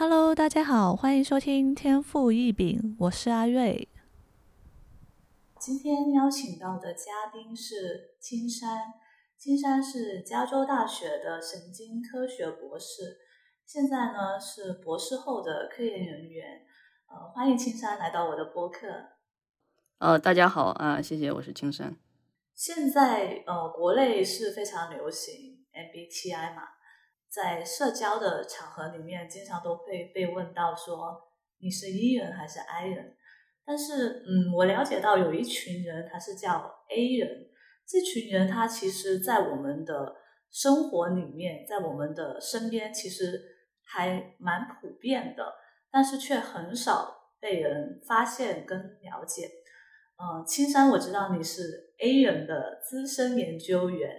Hello，大家好，欢迎收听天赋异禀，我是阿瑞。今天邀请到的嘉宾是青山，青山是加州大学的神经科学博士，现在呢是博士后的科研人员。呃，欢迎青山来到我的播客。呃，大家好啊，谢谢，我是青山。现在呃，国内是非常流行 MBTI 嘛。在社交的场合里面，经常都会被问到说你是 E 人还是 I 人。但是，嗯，我了解到有一群人他是叫 A 人，这群人他其实，在我们的生活里面，在我们的身边，其实还蛮普遍的，但是却很少被人发现跟了解。嗯，青山，我知道你是 A 人的资深研究员，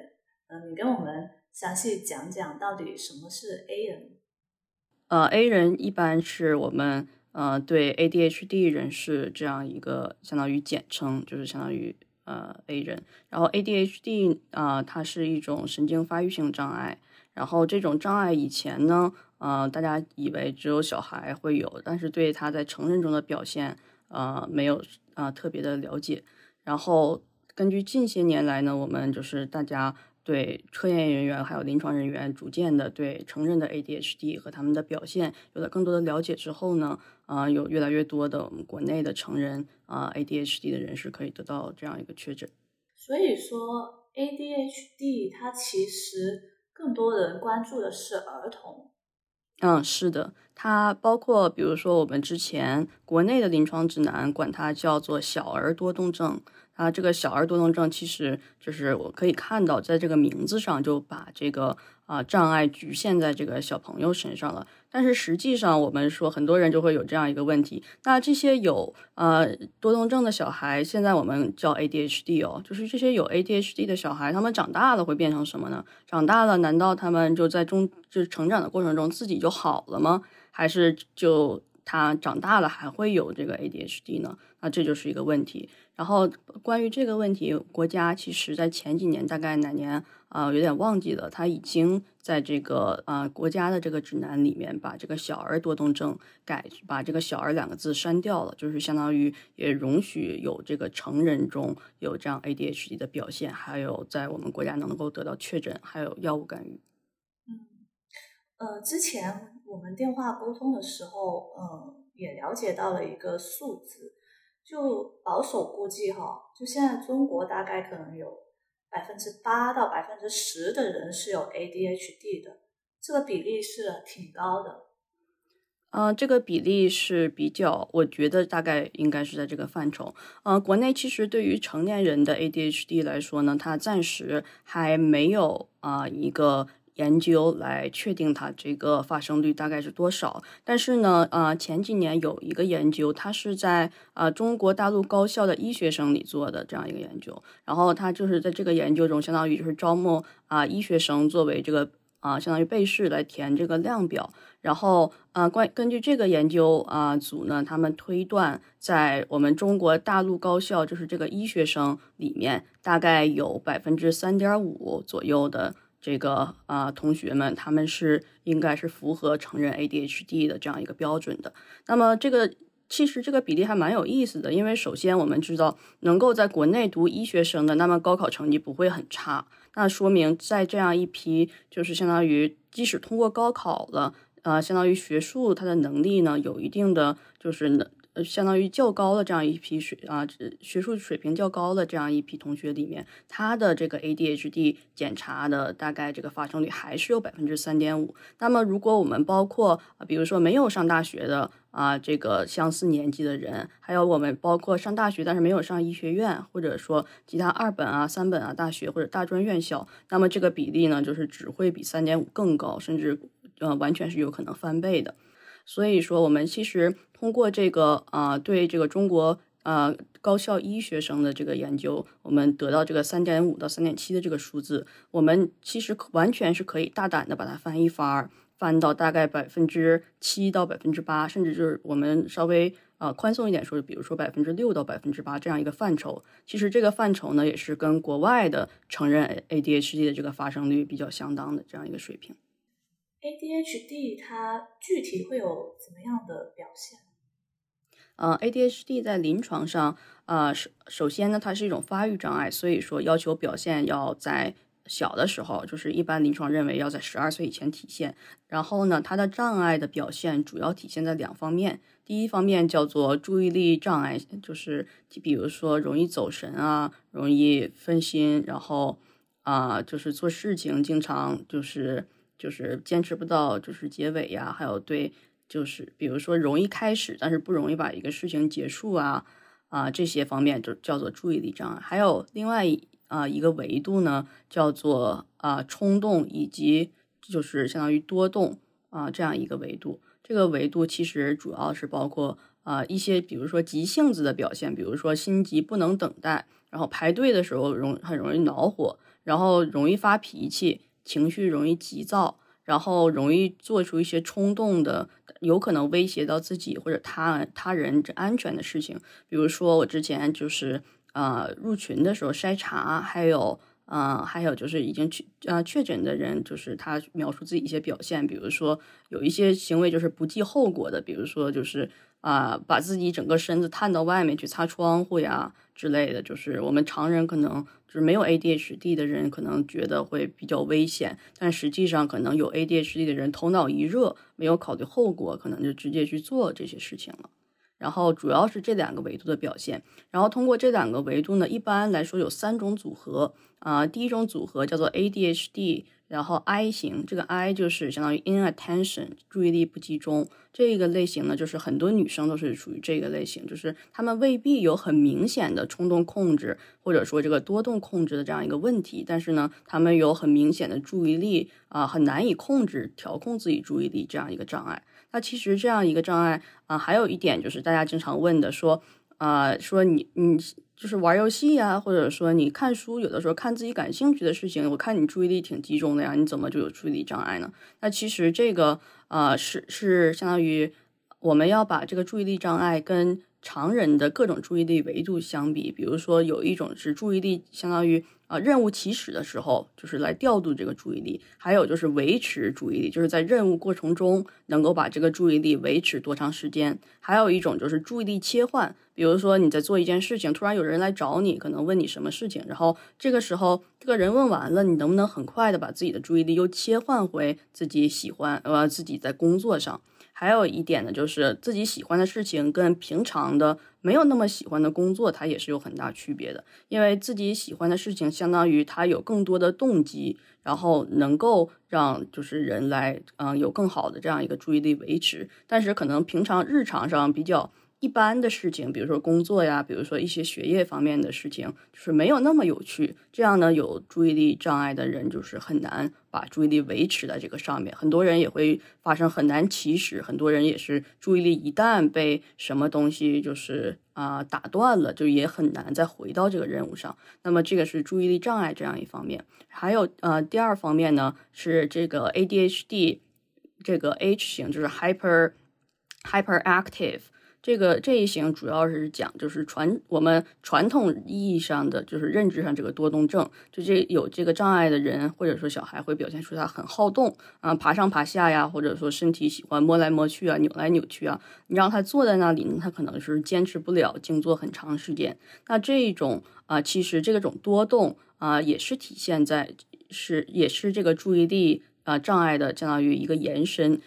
嗯，你跟我们。详细讲讲到底什么是 A 人？呃，A 人一般是我们呃对 ADHD 人士这样一个相当于简称，就是相当于呃 A 人。然后 ADHD 啊，它是一种神经发育性障碍。然后这种障碍以前呢，呃，大家以为只有小孩会有，但是对他在成人中的表现，呃，没有啊特别的了解。然后根据近些年来呢，我们就是大家。对科研人员还有临床人员逐渐的对成人的 ADHD 和他们的表现有了更多的了解之后呢，啊，有越来越多的我们国内的成人啊 ADHD 的人士可以得到这样一个确诊。所以说 ADHD 它其实更多人关注的是儿童。嗯，是的，它包括比如说我们之前国内的临床指南管它叫做小儿多动症。啊，这个小儿多动症其实就是我可以看到，在这个名字上就把这个啊障碍局限在这个小朋友身上了。但是实际上，我们说很多人就会有这样一个问题：那这些有呃多动症的小孩，现在我们叫 ADHD 哦，就是这些有 ADHD 的小孩，他们长大了会变成什么呢？长大了，难道他们就在中就成长的过程中自己就好了吗？还是就他长大了还会有这个 ADHD 呢？那这就是一个问题。然后关于这个问题，国家其实在前几年，大概哪年啊，有点忘记了，他已经在这个啊国家的这个指南里面，把这个小儿多动症改，把这个小儿两个字删掉了，就是相当于也容许有这个成人中有这样 ADHD 的表现，还有在我们国家能够得到确诊，还有药物干预。嗯，呃，之前我们电话沟通的时候，嗯，也了解到了一个数字。就保守估计哈，就现在中国大概可能有百分之八到百分之十的人是有 ADHD 的，这个比例是挺高的。嗯，这个比例是比较，我觉得大概应该是在这个范畴。嗯，国内其实对于成年人的 ADHD 来说呢，它暂时还没有啊一个。研究来确定它这个发生率大概是多少，但是呢，呃，前几年有一个研究，它是在呃中国大陆高校的医学生里做的这样一个研究，然后它就是在这个研究中，相当于就是招募啊医学生作为这个啊相当于被试来填这个量表，然后啊关根据这个研究啊组呢，他们推断在我们中国大陆高校就是这个医学生里面，大概有百分之三点五左右的。这个啊，同学们，他们是应该是符合成人 ADHD 的这样一个标准的。那么，这个其实这个比例还蛮有意思的，因为首先我们知道，能够在国内读医学生的，那么高考成绩不会很差。那说明在这样一批，就是相当于即使通过高考了，呃，相当于学术他的能力呢，有一定的就是能。呃，相当于较高的这样一批水啊，学术水平较高的这样一批同学里面，他的这个 ADHD 检查的大概这个发生率还是有百分之三点五。那么，如果我们包括啊比如说没有上大学的啊，这个相似年纪的人，还有我们包括上大学但是没有上医学院，或者说其他二本啊、三本啊大学或者大专院校，那么这个比例呢，就是只会比三点五更高，甚至呃完全是有可能翻倍的。所以说，我们其实通过这个啊，对这个中国啊高校医学生的这个研究，我们得到这个三点五到三点七的这个数字，我们其实完全是可以大胆的把它翻一番，翻到大概百分之七到百分之八，甚至就是我们稍微啊宽松一点说，比如说百分之六到百分之八这样一个范畴。其实这个范畴呢，也是跟国外的承认 ADHD 的这个发生率比较相当的这样一个水平。ADHD 它具体会有怎么样的表现？呃，ADHD 在临床上，呃，首首先呢，它是一种发育障碍，所以说要求表现要在小的时候，就是一般临床认为要在十二岁以前体现。然后呢，它的障碍的表现主要体现在两方面，第一方面叫做注意力障碍，就是比如说容易走神啊，容易分心，然后啊，就是做事情经常就是就是坚持不到就是结尾呀，还有对。就是比如说容易开始，但是不容易把一个事情结束啊啊这些方面就叫做注意力障碍。还有另外啊一个维度呢，叫做啊冲动以及就是相当于多动啊这样一个维度。这个维度其实主要是包括啊一些比如说急性子的表现，比如说心急不能等待，然后排队的时候容很容易恼火，然后容易发脾气，情绪容易急躁。然后容易做出一些冲动的，有可能威胁到自己或者他他人安全的事情。比如说，我之前就是呃入群的时候筛查，还有呃还有就是已经确呃确诊的人，就是他描述自己一些表现，比如说有一些行为就是不计后果的，比如说就是啊把自己整个身子探到外面去擦窗户呀之类的，就是我们常人可能。就是没有 ADHD 的人可能觉得会比较危险，但实际上可能有 ADHD 的人头脑一热，没有考虑后果，可能就直接去做这些事情了。然后主要是这两个维度的表现。然后通过这两个维度呢，一般来说有三种组合啊。第一种组合叫做 ADHD。然后 I 型，这个 I 就是相当于 inattention，注意力不集中。这个类型呢，就是很多女生都是属于这个类型，就是她们未必有很明显的冲动控制，或者说这个多动控制的这样一个问题，但是呢，她们有很明显的注意力啊，很难以控制、调控自己注意力这样一个障碍。那其实这样一个障碍啊，还有一点就是大家经常问的，说啊，说你你。就是玩游戏呀，或者说你看书，有的时候看自己感兴趣的事情，我看你注意力挺集中的呀，你怎么就有注意力障碍呢？那其实这个呃是是相当于我们要把这个注意力障碍跟常人的各种注意力维度相比，比如说有一种是注意力相当于。啊，任务起始的时候就是来调度这个注意力，还有就是维持注意力，就是在任务过程中能够把这个注意力维持多长时间。还有一种就是注意力切换，比如说你在做一件事情，突然有人来找你，可能问你什么事情，然后这个时候这个人问完了，你能不能很快的把自己的注意力又切换回自己喜欢呃自己在工作上？还有一点呢，就是自己喜欢的事情跟平常的没有那么喜欢的工作，它也是有很大区别的。因为自己喜欢的事情，相当于它有更多的动机，然后能够让就是人来嗯有更好的这样一个注意力维持。但是可能平常日常上比较。一般的事情，比如说工作呀，比如说一些学业方面的事情，就是没有那么有趣。这样呢，有注意力障碍的人就是很难把注意力维持在这个上面。很多人也会发生很难起始，很多人也是注意力一旦被什么东西就是啊打断了，就也很难再回到这个任务上。那么这个是注意力障碍这样一方面。还有呃第二方面呢是这个 ADHD 这个 H 型，就是 hyper hyperactive。这个这一型主要是讲，就是传我们传统意义上的，就是认知上这个多动症，就这有这个障碍的人，或者说小孩会表现出他很好动啊，爬上爬下呀，或者说身体喜欢摸来摸去啊，扭来扭去啊，你让他坐在那里呢，他可能是坚持不了静坐很长时间。那这一种啊，其实这种多动啊，也是体现在是也是这个注意力啊障碍的相当于一个延伸。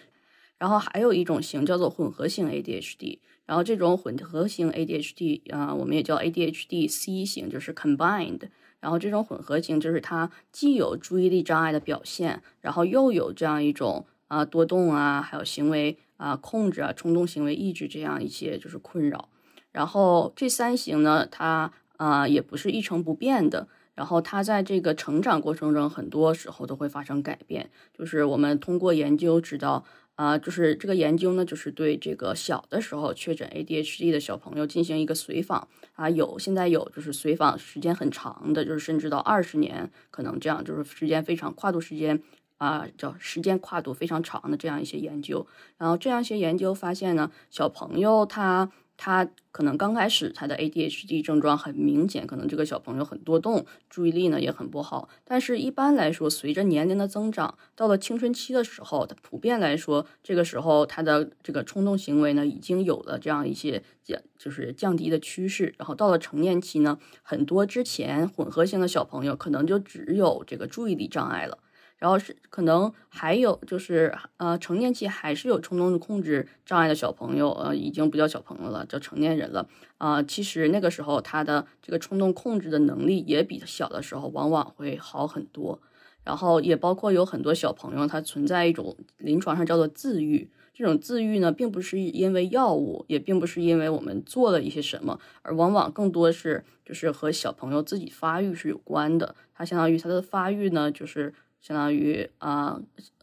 然后还有一种型叫做混合性 ADHD。然后这种混合型 ADHD 啊，我们也叫 ADHD C 型，就是 combined。然后这种混合型就是它既有注意力障碍的表现，然后又有这样一种啊多动啊，还有行为啊控制啊、冲动行为抑制这样一些就是困扰。然后这三型呢，它啊也不是一成不变的。然后它在这个成长过程中，很多时候都会发生改变。就是我们通过研究知道。啊，就是这个研究呢，就是对这个小的时候确诊 ADHD 的小朋友进行一个随访啊，有现在有就是随访时间很长的，就是甚至到二十年，可能这样就是时间非常跨度时间啊，叫时间跨度非常长的这样一些研究。然后这样一些研究发现呢，小朋友他他可能刚开始他的 ADHD 症状很明显，可能这个小朋友很多动，注意力呢也很不好。但是一般来说，随着年龄的增长，到了青春期的时候，他普遍来说，这个时候他的这个冲动行为呢已经有了这样一些降，就是降低的趋势。然后到了成年期呢，很多之前混合型的小朋友可能就只有这个注意力障碍了。然后是可能还有就是呃成年期还是有冲动的控制障碍的小朋友，呃已经不叫小朋友了，叫成年人了啊。其实那个时候他的这个冲动控制的能力也比小的时候往往会好很多。然后也包括有很多小朋友他存在一种临床上叫做自愈，这种自愈呢并不是因为药物，也并不是因为我们做了一些什么，而往往更多是就是和小朋友自己发育是有关的。它相当于他的发育呢就是。相当于啊，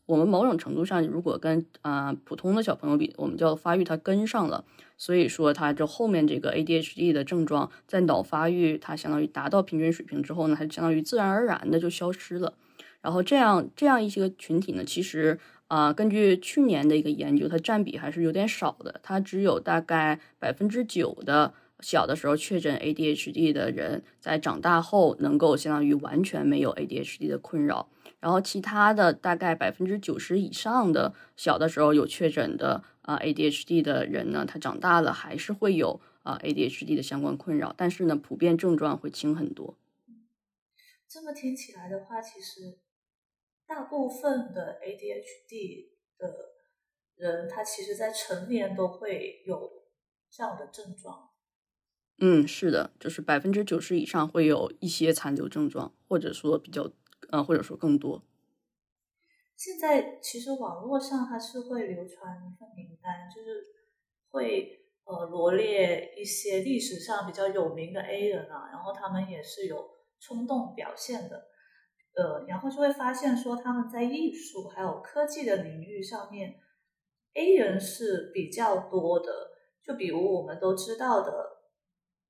我们某种程度上，如果跟啊普通的小朋友比，我们叫发育它跟上了，所以说它这后面这个 ADHD 的症状在脑发育它相当于达到平均水平之后呢，它相当于自然而然的就消失了。然后这样这样一些群体呢，其实啊，根据去年的一个研究，它占比还是有点少的，它只有大概百分之九的小的时候确诊 ADHD 的人，在长大后能够相当于完全没有 ADHD 的困扰。然后其他的大概百分之九十以上的小的时候有确诊的啊 ADHD 的人呢，他长大了还是会有啊 ADHD 的相关困扰，但是呢，普遍症状会轻很多。这么听起来的话，其实大部分的 ADHD 的人，他其实在成年都会有这样的症状。嗯，是的，就是百分之九十以上会有一些残留症状，或者说比较。啊，或者说更多。现在其实网络上它是会流传一份名单，就是会呃罗列一些历史上比较有名的 A 人啊，然后他们也是有冲动表现的，呃，然后就会发现说他们在艺术还有科技的领域上面，A 人是比较多的。就比如我们都知道的，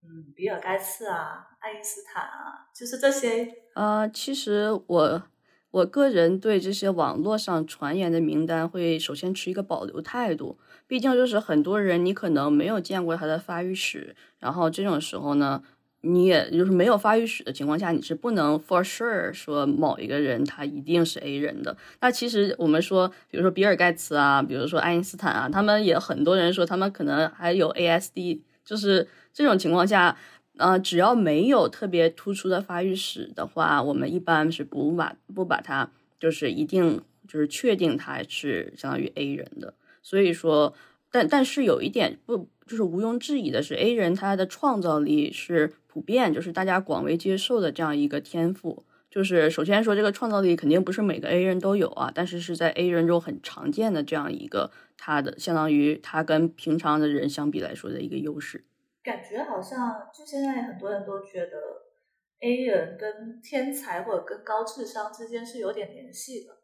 嗯，比尔盖茨啊，爱因斯坦啊，就是这些。呃，其实我我个人对这些网络上传言的名单会首先持一个保留态度，毕竟就是很多人你可能没有见过他的发育史，然后这种时候呢，你也就是没有发育史的情况下，你是不能 for sure 说某一个人他一定是 A 人的。那其实我们说，比如说比尔盖茨啊，比如说爱因斯坦啊，他们也很多人说他们可能还有 ASD，就是这种情况下。呃，只要没有特别突出的发育史的话，我们一般是不把不把它就是一定就是确定它是相当于 A 人的。所以说，但但是有一点不就是毋庸置疑的是，A 人他的创造力是普遍就是大家广为接受的这样一个天赋。就是首先说这个创造力肯定不是每个 A 人都有啊，但是是在 A 人中很常见的这样一个他的相当于他跟平常的人相比来说的一个优势。感觉好像，就现在很多人都觉得 A 人跟天才或者跟高智商之间是有点联系的。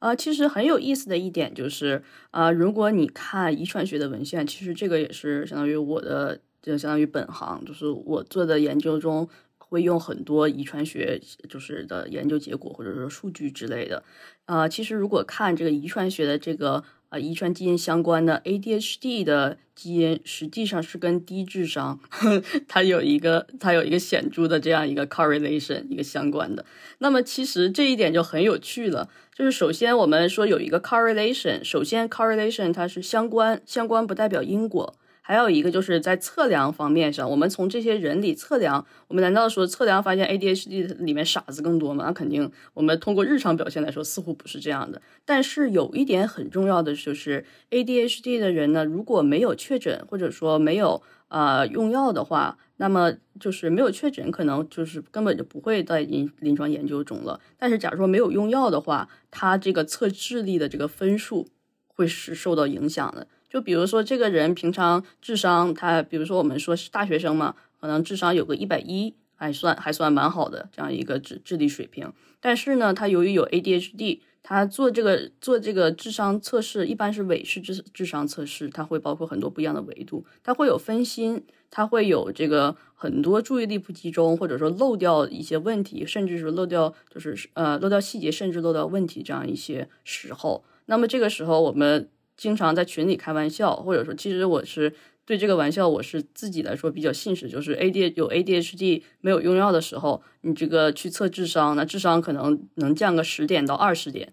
呃，其实很有意思的一点就是，呃，如果你看遗传学的文献，其实这个也是相当于我的，就相当于本行，就是我做的研究中会用很多遗传学就是的研究结果或者说数据之类的。呃，其实如果看这个遗传学的这个。啊，遗传基因相关的 ADHD 的基因实际上是跟低智商，它有一个它有一个显著的这样一个 correlation，一个相关的。那么其实这一点就很有趣了，就是首先我们说有一个 correlation，首先 correlation 它是相关，相关不代表因果。还有一个就是在测量方面上，我们从这些人里测量，我们难道说测量发现 ADHD 里面傻子更多吗？那肯定，我们通过日常表现来说，似乎不是这样的。但是有一点很重要的就是 ADHD 的人呢，如果没有确诊或者说没有呃用药的话，那么就是没有确诊，可能就是根本就不会在临临床研究中了。但是假如说没有用药的话，他这个测智力的这个分数会是受到影响的。就比如说，这个人平常智商，他比如说我们说是大学生嘛，可能智商有个一百一，还算还算蛮好的这样一个智智力水平。但是呢，他由于有 ADHD，他做这个做这个智商测试，一般是伪式智智商测试，它会包括很多不一样的维度，它会有分心，它会有这个很多注意力不集中，或者说漏掉一些问题，甚至是漏掉就是呃漏掉细节，甚至漏掉问题这样一些时候。那么这个时候我们。经常在群里开玩笑，或者说，其实我是对这个玩笑，我是自己来说比较信实，就是 A D 有 A D H D 没有用药的时候，你这个去测智商，那智商可能能降个十点到二十点。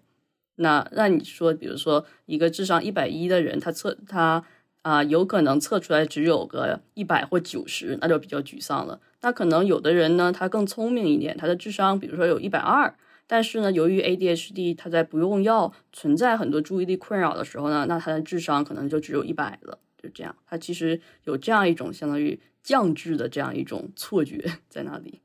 那那你说，比如说一个智商一百一的人，他测他啊，有可能测出来只有个一百或九十，那就比较沮丧了。那可能有的人呢，他更聪明一点，他的智商比如说有一百二，但是呢，由于 A D H D 它在不用药存在很多注意力困扰的时候呢，那他的智商可能就只有一百了。就这样，他其实有这样一种相当于降智的这样一种错觉在那里。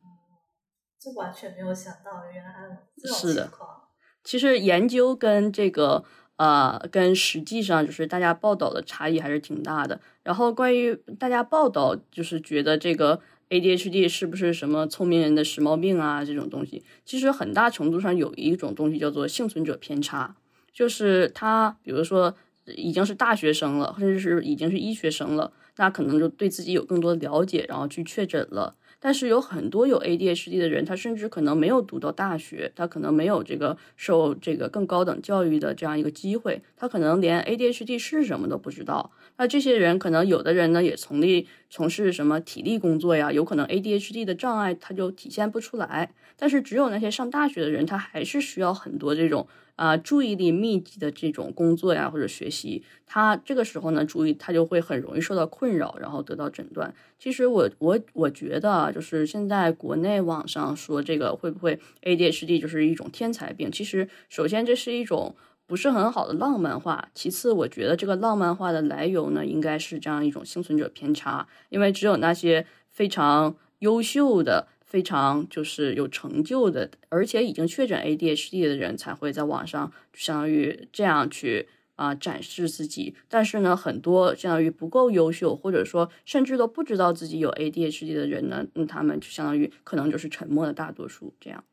这完全没有想到，原来还有这种情况。其实研究跟这个呃，跟实际上就是大家报道的差异还是挺大的。然后关于大家报道，就是觉得这个 ADHD 是不是什么聪明人的时髦病啊这种东西，其实很大程度上有一种东西叫做幸存者偏差，就是他比如说。已经是大学生了，甚至是已经是医学生了，那可能就对自己有更多的了解，然后去确诊了。但是有很多有 ADHD 的人，他甚至可能没有读到大学，他可能没有这个受这个更高等教育的这样一个机会，他可能连 ADHD 是什么都不知道。那这些人可能有的人呢也从力从事什么体力工作呀，有可能 ADHD 的障碍他就体现不出来。但是只有那些上大学的人，他还是需要很多这种。啊，注意力密集的这种工作呀，或者学习，他这个时候呢，注意他就会很容易受到困扰，然后得到诊断。其实我我我觉得啊，就是现在国内网上说这个会不会 ADHD 就是一种天才病？其实首先这是一种不是很好的浪漫化，其次我觉得这个浪漫化的来由呢，应该是这样一种幸存者偏差，因为只有那些非常优秀的。非常就是有成就的，而且已经确诊 ADHD 的人才会在网上相当于这样去啊展示自己。但是呢，很多相当于不够优秀，或者说甚至都不知道自己有 ADHD 的人呢，那，他们就相当于可能就是沉默的大多数。这样，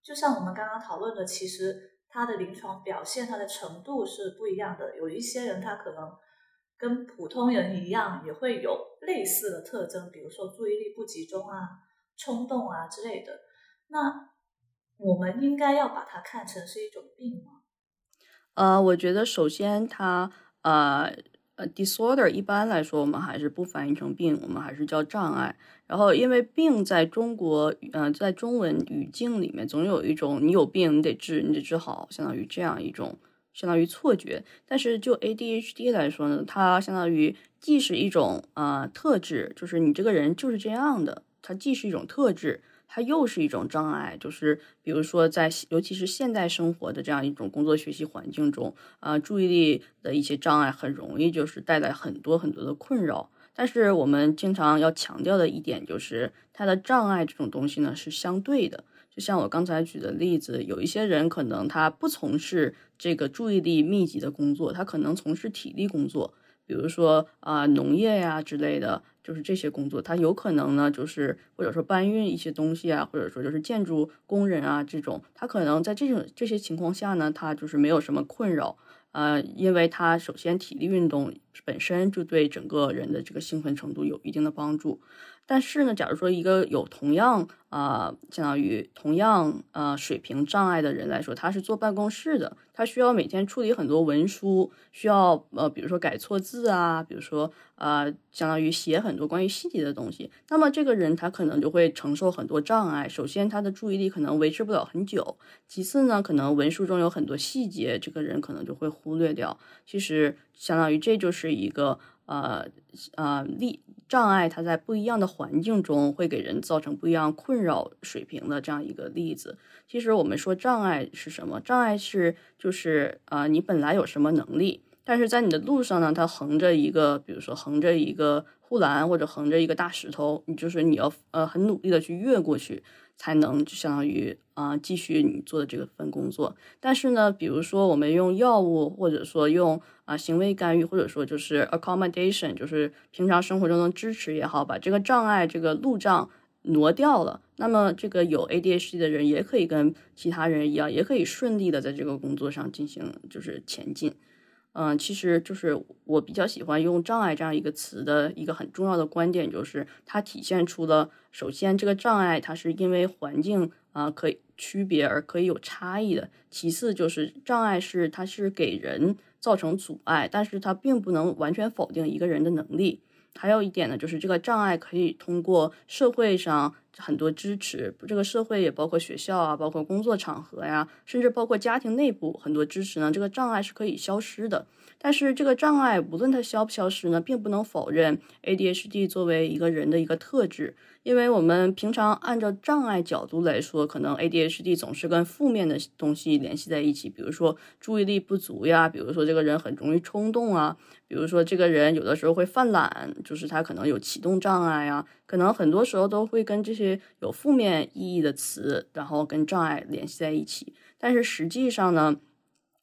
就像我们刚刚讨论的，其实他的临床表现，他的程度是不一样的。有一些人他可能跟普通人一样，也会有类似的特征，比如说注意力不集中啊。冲动啊之类的，那我们应该要把它看成是一种病吗？呃，我觉得首先他呃呃 disorder 一般来说我们还是不翻译成病，我们还是叫障碍。然后因为病在中国呃在中文语境里面总有一种你有病你得治你得治好，相当于这样一种相当于错觉。但是就 ADHD 来说呢，它相当于既是一种呃特质，就是你这个人就是这样的。它既是一种特质，它又是一种障碍。就是比如说，在尤其是现代生活的这样一种工作学习环境中，啊，注意力的一些障碍很容易就是带来很多很多的困扰。但是我们经常要强调的一点就是，它的障碍这种东西呢是相对的。就像我刚才举的例子，有一些人可能他不从事这个注意力密集的工作，他可能从事体力工作，比如说啊农业呀之类的。就是这些工作，他有可能呢，就是或者说搬运一些东西啊，或者说就是建筑工人啊这种，他可能在这种这些情况下呢，他就是没有什么困扰，呃，因为他首先体力运动本身就对整个人的这个兴奋程度有一定的帮助。但是呢，假如说一个有同样啊，相当于同样呃水平障碍的人来说，他是坐办公室的，他需要每天处理很多文书，需要呃，比如说改错字啊，比如说呃，相当于写很多关于细节的东西，那么这个人他可能就会承受很多障碍。首先，他的注意力可能维持不了很久；其次呢，可能文书中有很多细节，这个人可能就会忽略掉。其实，相当于这就是一个。呃呃，例障碍，它在不一样的环境中会给人造成不一样困扰水平的这样一个例子。其实我们说障碍是什么？障碍是就是呃，你本来有什么能力，但是在你的路上呢，它横着一个，比如说横着一个护栏或者横着一个大石头，你就是你要呃很努力的去越过去。才能就相当于啊继续你做的这个份工作，但是呢，比如说我们用药物，或者说用啊行为干预，或者说就是 accommodation，就是平常生活中的支持也好，把这个障碍这个路障挪掉了，那么这个有 ADHD 的人也可以跟其他人一样，也可以顺利的在这个工作上进行就是前进。嗯，其实就是我比较喜欢用“障碍”这样一个词的一个很重要的观点，就是它体现出了首先这个障碍它是因为环境啊可以区别而可以有差异的；其次就是障碍是它是给人造成阻碍，但是它并不能完全否定一个人的能力。还有一点呢，就是这个障碍可以通过社会上很多支持，这个社会也包括学校啊，包括工作场合呀，甚至包括家庭内部很多支持呢，这个障碍是可以消失的。但是这个障碍无论它消不消失呢，并不能否认 ADHD 作为一个人的一个特质。因为我们平常按照障碍角度来说，可能 ADHD 总是跟负面的东西联系在一起，比如说注意力不足呀，比如说这个人很容易冲动啊，比如说这个人有的时候会犯懒，就是他可能有启动障碍呀，可能很多时候都会跟这些有负面意义的词，然后跟障碍联系在一起。但是实际上呢，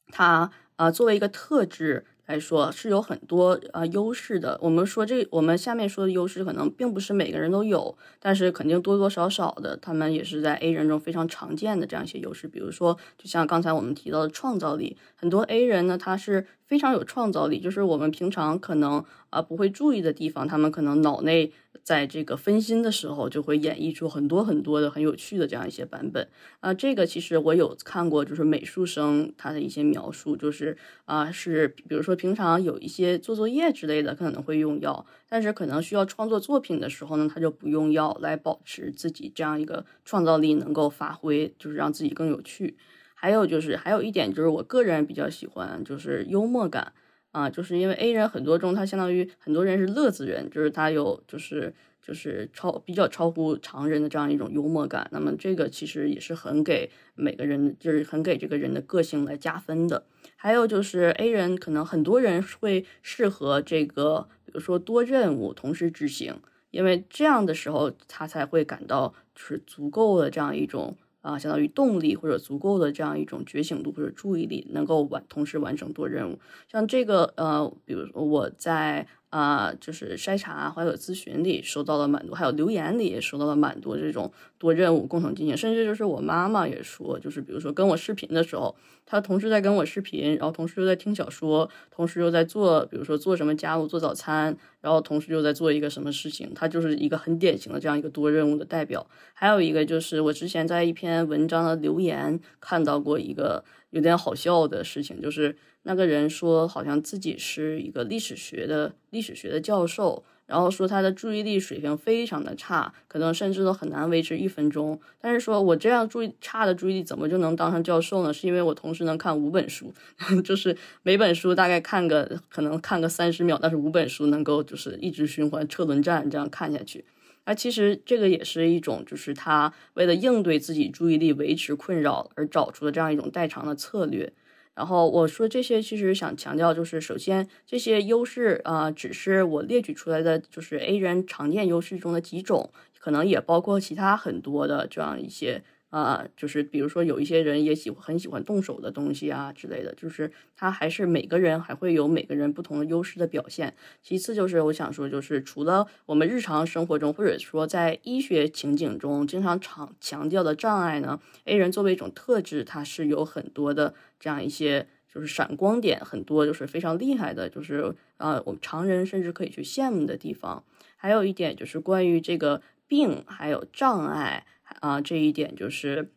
它啊作为一个特质。来说是有很多啊优势的。我们说这，我们下面说的优势可能并不是每个人都有，但是肯定多多少少的，他们也是在 A 人中非常常见的这样一些优势。比如说，就像刚才我们提到的创造力，很多 A 人呢，他是非常有创造力，就是我们平常可能啊不会注意的地方，他们可能脑内。在这个分心的时候，就会演绎出很多很多的很有趣的这样一些版本啊。这个其实我有看过，就是美术生他的一些描述，就是啊，是比如说平常有一些做作业之类的可能会用药，但是可能需要创作作品的时候呢，他就不用药来保持自己这样一个创造力能够发挥，就是让自己更有趣。还有就是还有一点就是我个人比较喜欢就是幽默感。啊，就是因为 A 人很多中，他相当于很多人是乐子人，就是他有就是就是超比较超乎常人的这样一种幽默感。那么这个其实也是很给每个人，就是很给这个人的个性来加分的。还有就是 A 人可能很多人会适合这个，比如说多任务同时执行，因为这样的时候他才会感到就是足够的这样一种。啊，相当于动力或者足够的这样一种觉醒度或者注意力，能够完同时完成多任务。像这个呃，比如说我在。啊，就是筛查还有咨询里收到了蛮多，还有留言里也收到了蛮多这种多任务共同进行，甚至就是我妈妈也说，就是比如说跟我视频的时候，她同时在跟我视频，然后同时又在听小说，同时又在做，比如说做什么家务，做早餐，然后同时又在做一个什么事情，她就是一个很典型的这样一个多任务的代表。还有一个就是我之前在一篇文章的留言看到过一个有点好笑的事情，就是。那个人说，好像自己是一个历史学的历史学的教授，然后说他的注意力水平非常的差，可能甚至都很难维持一分钟。但是说我这样注意差的注意力怎么就能当上教授呢？是因为我同时能看五本书，就是每本书大概看个可能看个三十秒，但是五本书能够就是一直循环车轮战这样看下去。而其实这个也是一种，就是他为了应对自己注意力维持困扰而找出的这样一种代偿的策略。然后我说这些，其实想强调就是，首先这些优势啊，只是我列举出来的，就是 A 人常见优势中的几种，可能也包括其他很多的这样一些。啊，就是比如说有一些人也喜欢很喜欢动手的东西啊之类的，就是他还是每个人还会有每个人不同的优势的表现。其次就是我想说，就是除了我们日常生活中或者说在医学情景中经常常强调的障碍呢，A 人作为一种特质，它是有很多的这样一些就是闪光点，很多就是非常厉害的，就是啊我们常人甚至可以去羡慕的地方。还有一点就是关于这个病还有障碍。啊，这一点就是，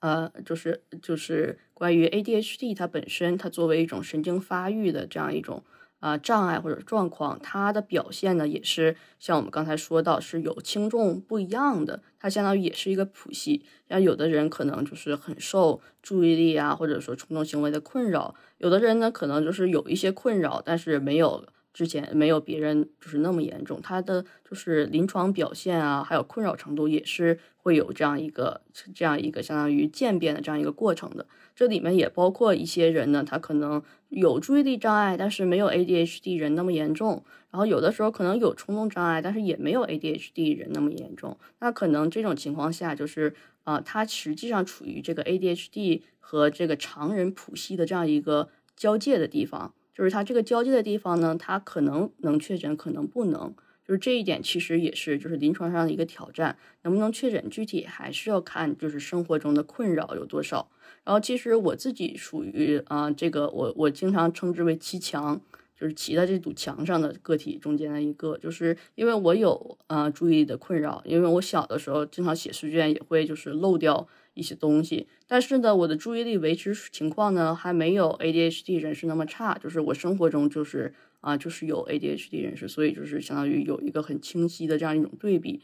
呃，就是就是关于 ADHD 它本身，它作为一种神经发育的这样一种啊障碍或者状况，它的表现呢，也是像我们刚才说到是有轻重不一样的。它相当于也是一个谱系，像有的人可能就是很受注意力啊，或者说冲动行为的困扰；有的人呢，可能就是有一些困扰，但是没有。之前没有别人就是那么严重，他的就是临床表现啊，还有困扰程度也是会有这样一个这样一个相当于渐变的这样一个过程的。这里面也包括一些人呢，他可能有注意力障碍，但是没有 ADHD 人那么严重。然后有的时候可能有冲动障碍，但是也没有 ADHD 人那么严重。那可能这种情况下，就是啊，他实际上处于这个 ADHD 和这个常人谱系的这样一个交界的地方。就是它这个交界的地方呢，它可能能确诊，可能不能。就是这一点其实也是就是临床上的一个挑战，能不能确诊，具体还是要看就是生活中的困扰有多少。然后其实我自己属于啊，这个我我经常称之为骑墙，就是骑在这堵墙上的个体中间的一个，就是因为我有啊注意力的困扰，因为我小的时候经常写试卷也会就是漏掉。一些东西。但是呢，我的注意力维持情况呢，还没有 ADHD 人士那么差。就是我生活中就是啊，就是有 ADHD 人士，所以就是相当于有一个很清晰的这样一种对比。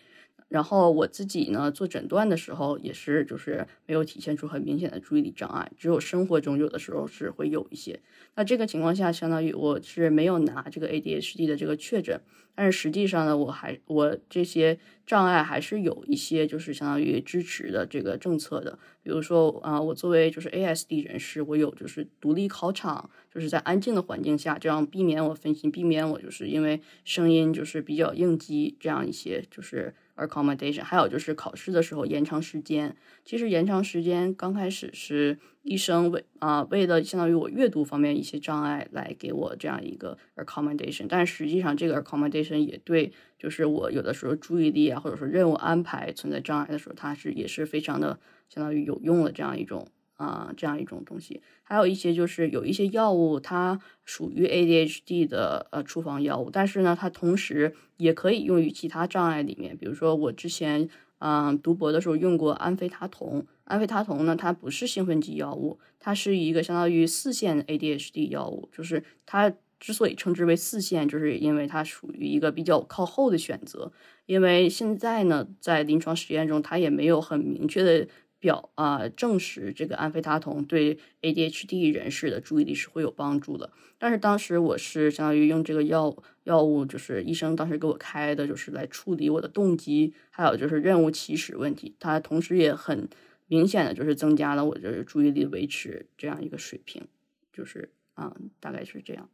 然后我自己呢做诊断的时候也是，就是没有体现出很明显的注意力障碍，只有生活中有的时候是会有一些。那这个情况下，相当于我是没有拿这个 ADHD 的这个确诊，但是实际上呢，我还我这些障碍还是有一些，就是相当于支持的这个政策的。比如说啊，我作为就是 ASD 人士，我有就是独立考场，就是在安静的环境下，这样避免我分心，避免我就是因为声音就是比较应激这样一些就是。accommodation，还有就是考试的时候延长时间。其实延长时间刚开始是医生为啊为了相当于我阅读方面一些障碍来给我这样一个 accommodation，但实际上这个 accommodation 也对就是我有的时候注意力啊或者说任务安排存在障碍的时候，它是也是非常的相当于有用的这样一种。啊，这样一种东西，还有一些就是有一些药物，它属于 ADHD 的呃处方药物，但是呢，它同时也可以用于其他障碍里面。比如说我之前嗯读博的时候用过安非他酮，安非他酮呢，它不是兴奋剂药物，它是一个相当于四线 ADHD 药物。就是它之所以称之为四线，就是因为它属于一个比较靠后的选择。因为现在呢，在临床实验中，它也没有很明确的。表啊，证实这个安非他酮对 ADHD 人士的注意力是会有帮助的。但是当时我是相当于用这个药药物，就是医生当时给我开的，就是来处理我的动机，还有就是任务起始问题。它同时也很明显的就是增加了我就是注意力维持这样一个水平，就是啊，大概是这样。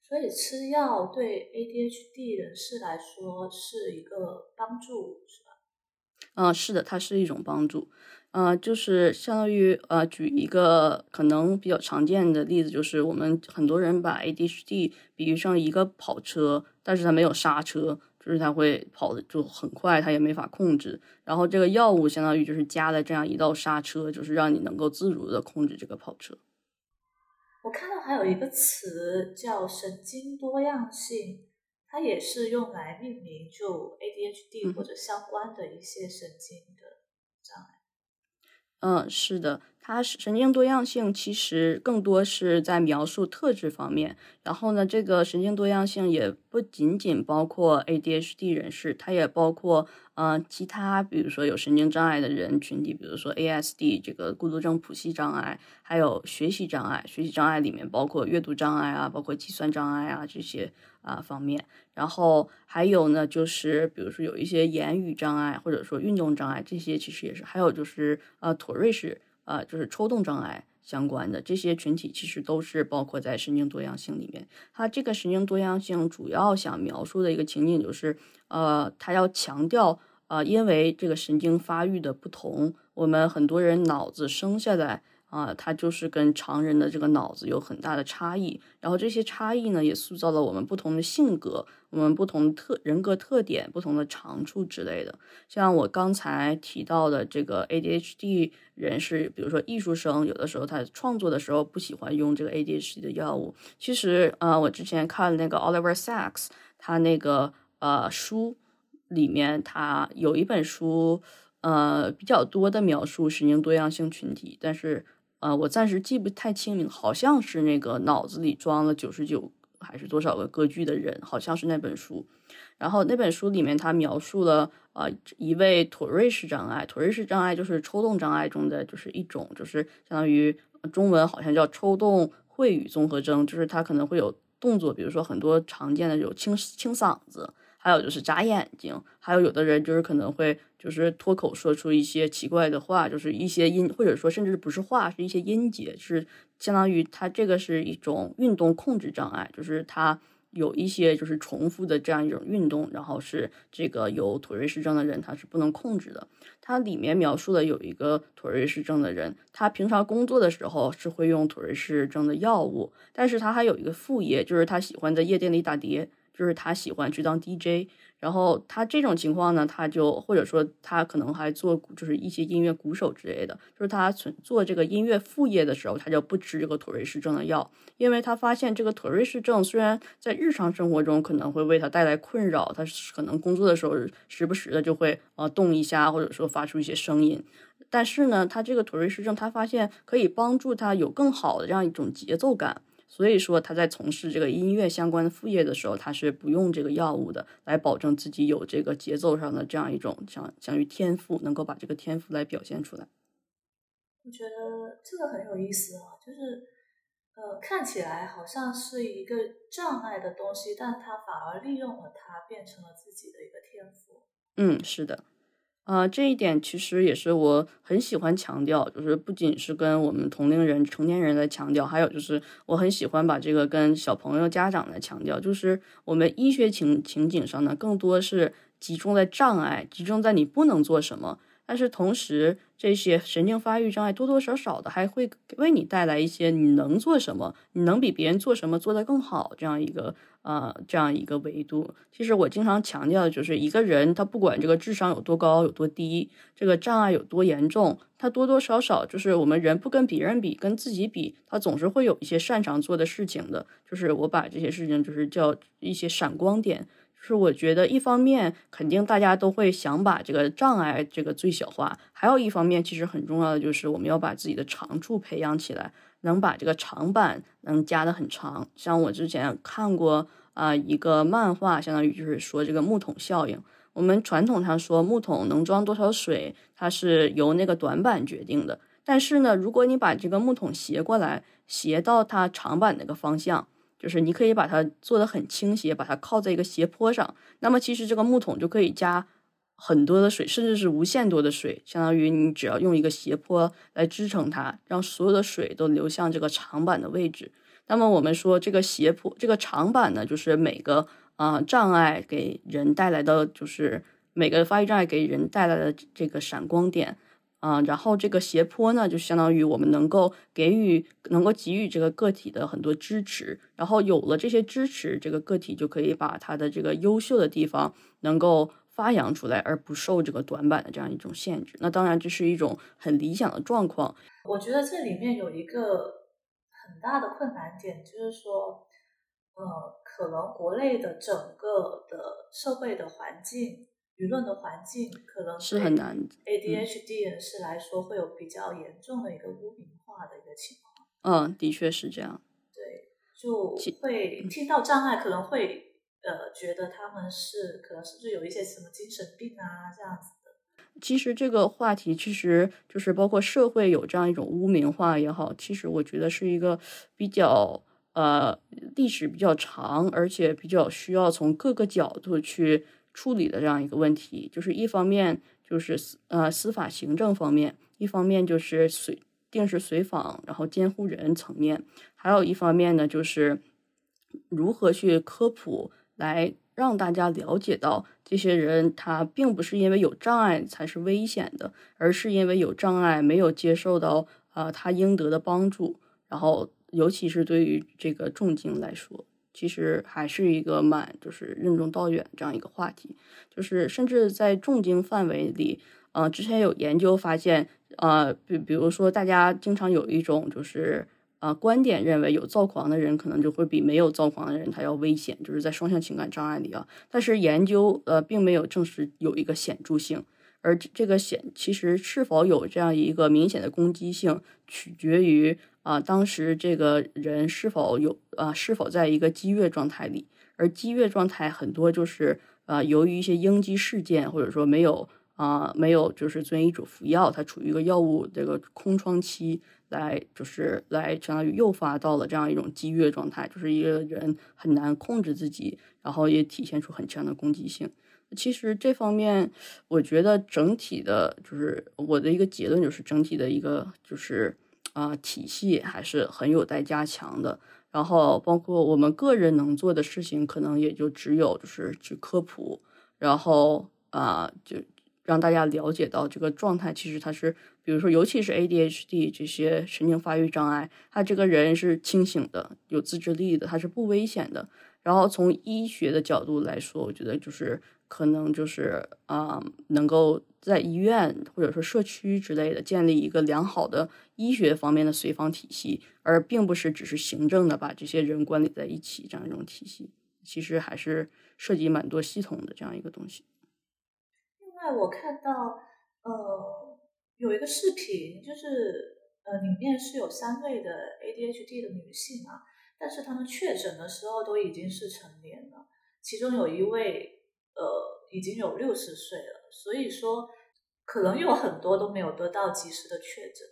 所以吃药对 ADHD 人士来说是一个帮助，是嗯，是的，它是一种帮助。呃，就是相当于呃，举一个可能比较常见的例子，就是我们很多人把 ADHD 比喻上一个跑车，但是它没有刹车，就是它会跑的就很快，它也没法控制。然后这个药物相当于就是加了这样一道刹车，就是让你能够自如的控制这个跑车。我看到还有一个词叫神经多样性，它也是用来命名就 ADHD 或者相关的一些神经的障碍。嗯，是的，它神经多样性其实更多是在描述特质方面。然后呢，这个神经多样性也不仅仅包括 ADHD 人士，它也包括嗯其他，比如说有神经障碍的人群体，比如说 ASD 这个孤独症谱系障碍，还有学习障碍。学习障碍里面包括阅读障碍啊，包括计算障碍啊这些啊方面。然后还有呢，就是比如说有一些言语障碍，或者说运动障碍，这些其实也是。还有就是呃，妥瑞氏呃，就是抽动障碍相关的这些群体，其实都是包括在神经多样性里面。它这个神经多样性主要想描述的一个情景就是，呃，它要强调，呃，因为这个神经发育的不同，我们很多人脑子生下来。啊，它就是跟常人的这个脑子有很大的差异，然后这些差异呢，也塑造了我们不同的性格，我们不同特人格特点、不同的长处之类的。像我刚才提到的这个 ADHD 人士，比如说艺术生，有的时候他创作的时候不喜欢用这个 ADHD 的药物。其实，呃，我之前看那个 Oliver Sacks 他那个呃书里面，他有一本书，呃，比较多的描述神经多样性群体，但是。呃，我暂时记不太清名，好像是那个脑子里装了九十九还是多少个歌剧的人，好像是那本书。然后那本书里面他描述了呃一位妥瑞氏障碍，妥瑞氏障碍就是抽动障碍中的就是一种，就是相当于中文好像叫抽动秽语综合征，就是他可能会有动作，比如说很多常见的有清清嗓子。还有就是眨眼睛，还有有的人就是可能会就是脱口说出一些奇怪的话，就是一些音，或者说甚至不是话，是一些音节，是相当于他这个是一种运动控制障碍，就是他有一些就是重复的这样一种运动，然后是这个有妥瑞氏症的人他是不能控制的。它里面描述的有一个妥瑞氏症的人，他平常工作的时候是会用妥瑞氏症的药物，但是他还有一个副业，就是他喜欢在夜店里打碟。就是他喜欢去当 DJ，然后他这种情况呢，他就或者说他可能还做就是一些音乐鼓手之类的。就是他存做这个音乐副业的时候，他就不吃这个妥瑞氏症的药，因为他发现这个妥瑞氏症虽然在日常生活中可能会为他带来困扰，他可能工作的时候时不时的就会呃动一下，或者说发出一些声音。但是呢，他这个妥瑞氏症，他发现可以帮助他有更好的这样一种节奏感。所以说他在从事这个音乐相关的副业的时候，他是不用这个药物的，来保证自己有这个节奏上的这样一种相相于天赋，能够把这个天赋来表现出来。我觉得这个很有意思啊，就是呃，看起来好像是一个障碍的东西，但他反而利用了它，变成了自己的一个天赋。嗯，是的。啊，这一点其实也是我很喜欢强调，就是不仅是跟我们同龄人、成年人的强调，还有就是我很喜欢把这个跟小朋友、家长来强调，就是我们医学情情景上呢，更多是集中在障碍，集中在你不能做什么。但是同时，这些神经发育障碍多多少少的还会为你带来一些你能做什么，你能比别人做什么做得更好这样一个呃这样一个维度。其实我经常强调的就是，一个人他不管这个智商有多高有多低，这个障碍有多严重，他多多少少就是我们人不跟别人比，跟自己比，他总是会有一些擅长做的事情的。就是我把这些事情就是叫一些闪光点。是我觉得一方面肯定大家都会想把这个障碍这个最小化，还有一方面其实很重要的就是我们要把自己的长处培养起来，能把这个长板能加的很长。像我之前看过啊一个漫画，相当于就是说这个木桶效应。我们传统上说木桶能装多少水，它是由那个短板决定的。但是呢，如果你把这个木桶斜过来，斜到它长板那个方向。就是你可以把它做的很倾斜，把它靠在一个斜坡上，那么其实这个木桶就可以加很多的水，甚至是无限多的水，相当于你只要用一个斜坡来支撑它，让所有的水都流向这个长板的位置。那么我们说这个斜坡，这个长板呢，就是每个啊障碍给人带来的，就是每个发育障碍给人带来的这个闪光点。啊，然后这个斜坡呢，就相当于我们能够给予、能够给予这个个体的很多支持，然后有了这些支持，这个个体就可以把它的这个优秀的地方能够发扬出来，而不受这个短板的这样一种限制。那当然，这是一种很理想的状况。我觉得这里面有一个很大的困难点，就是说，呃，可能国内的整个的社会的环境。舆论的环境可能是很难。ADHD 人士来说，会有比较严重的一个污名化的一个情况。嗯，的确是这样。对，就会听到障碍，可能会呃觉得他们是可能是不是有一些什么精神病啊这样子的。其实这个话题其实就是包括社会有这样一种污名化也好，其实我觉得是一个比较呃历史比较长，而且比较需要从各个角度去。处理的这样一个问题，就是一方面就是司呃司法行政方面，一方面就是随定时随访，然后监护人层面，还有一方面呢，就是如何去科普，来让大家了解到这些人他并不是因为有障碍才是危险的，而是因为有障碍没有接受到啊他应得的帮助，然后尤其是对于这个重症来说。其实还是一个蛮就是任重道远这样一个话题，就是甚至在重经范围里，呃，之前有研究发现，呃，比比如说大家经常有一种就是呃观点认为有躁狂的人可能就会比没有躁狂的人他要危险，就是在双向情感障碍里啊，但是研究呃并没有证实有一个显著性。而这个显其实是否有这样一个明显的攻击性，取决于啊当时这个人是否有啊是否在一个激越状态里，而激越状态很多就是啊由于一些应激事件，或者说没有啊没有就是遵医嘱服药，它处于一个药物这个空窗期，来就是来相当于诱发到了这样一种激越状态，就是一个人很难控制自己，然后也体现出很强的攻击性。其实这方面，我觉得整体的，就是我的一个结论，就是整体的一个，就是啊，体系还是很有待加强的。然后，包括我们个人能做的事情，可能也就只有就是去科普，然后啊，就让大家了解到这个状态，其实它是，比如说，尤其是 ADHD 这些神经发育障碍，他这个人是清醒的，有自制力的，他是不危险的。然后从医学的角度来说，我觉得就是。可能就是啊，能够在医院或者说社区之类的建立一个良好的医学方面的随访体系，而并不是只是行政的把这些人管理在一起这样一种体系。其实还是涉及蛮多系统的这样一个东西。另外，我看到呃，有一个视频，就是呃，里面是有三位的 ADHD 的女性啊，但是她们确诊的时候都已经是成年了，其中有一位呃已经有六十岁了，所以说可能有很多都没有得到及时的确诊。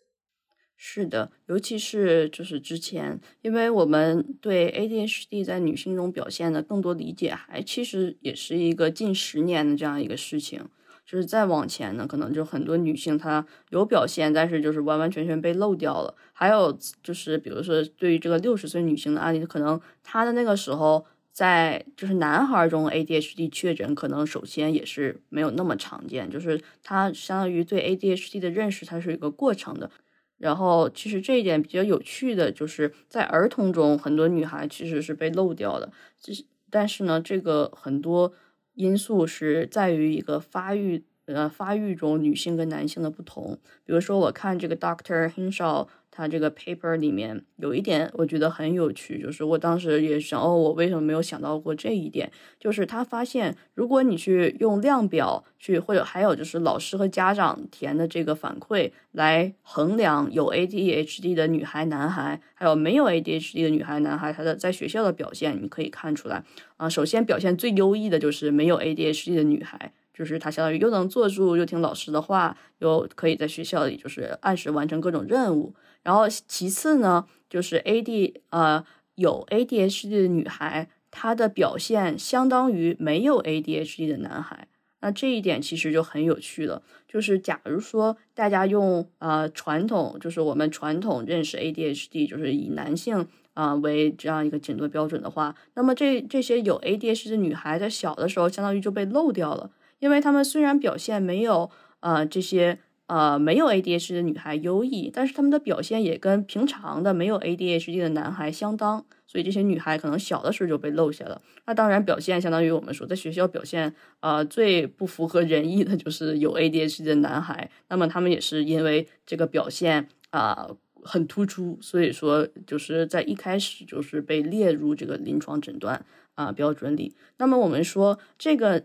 是的，尤其是就是之前，因为我们对 ADHD 在女性中表现的更多理解，还其实也是一个近十年的这样一个事情。就是再往前呢，可能就很多女性她有表现，但是就是完完全全被漏掉了。还有就是，比如说对于这个六十岁女性的案例，可能她的那个时候在就是男孩中 ADHD 确诊，可能首先也是没有那么常见，就是他相当于对 ADHD 的认识，它是一个过程的。然后，其实这一点比较有趣的就是在儿童中，很多女孩其实是被漏掉的。就是，但是呢，这个很多因素是在于一个发育，呃，发育中女性跟男性的不同。比如说，我看这个 Doctor Hinshaw。他这个 paper 里面有一点我觉得很有趣，就是我当时也想，哦，我为什么没有想到过这一点？就是他发现，如果你去用量表去，或者还有就是老师和家长填的这个反馈来衡量有 ADHD 的女孩、男孩，还有没有 ADHD 的女孩、男孩，他的在学校的表现，你可以看出来啊。首先表现最优异的就是没有 ADHD 的女孩。就是他相当于又能坐住，又听老师的话，又可以在学校里就是按时完成各种任务。然后其次呢，就是 A D 呃有 A D H D 的女孩，她的表现相当于没有 A D H D 的男孩。那这一点其实就很有趣了。就是假如说大家用呃传统，就是我们传统认识 A D H D，就是以男性啊为这样一个诊断标准的话，那么这这些有 A D H D 的女孩在小的时候，相当于就被漏掉了。因为他们虽然表现没有呃这些呃没有 ADHD 的女孩优异，但是他们的表现也跟平常的没有 ADHD 的男孩相当，所以这些女孩可能小的时候就被漏下了。那当然表现相当于我们说在学校表现呃最不符合人意的就是有 ADHD 的男孩，那么他们也是因为这个表现啊很突出，所以说就是在一开始就是被列入这个临床诊断。啊，标准里。那么我们说，这个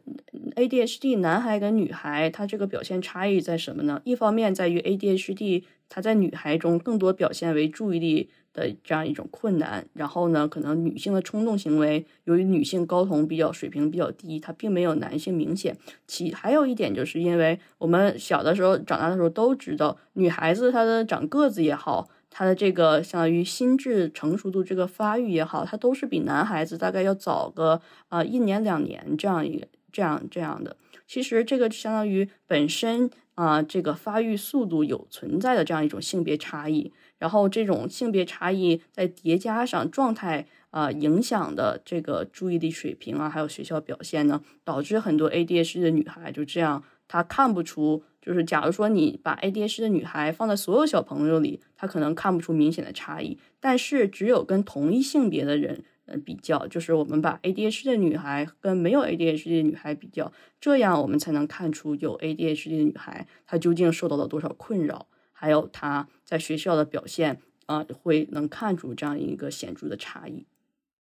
ADHD 男孩跟女孩，他这个表现差异在什么呢？一方面在于 ADHD，它在女孩中更多表现为注意力的这样一种困难。然后呢，可能女性的冲动行为，由于女性睾酮比较水平比较低，它并没有男性明显。其还有一点，就是因为我们小的时候、长大的时候都知道，女孩子她的长个子也好。他的这个相当于心智成熟度这个发育也好，他都是比男孩子大概要早个啊一年两年这样一个这样这样的。其实这个相当于本身啊这个发育速度有存在的这样一种性别差异，然后这种性别差异再叠加上状态啊影响的这个注意力水平啊，还有学校表现呢，导致很多 ADHD 的女孩就这样，他看不出。就是，假如说你把 ADHD 的女孩放在所有小朋友里，他可能看不出明显的差异。但是，只有跟同一性别的人，呃，比较，就是我们把 ADHD 的女孩跟没有 ADHD 的女孩比较，这样我们才能看出有 ADHD 的女孩她究竟受到了多少困扰，还有她在学校的表现啊，会能看出这样一个显著的差异，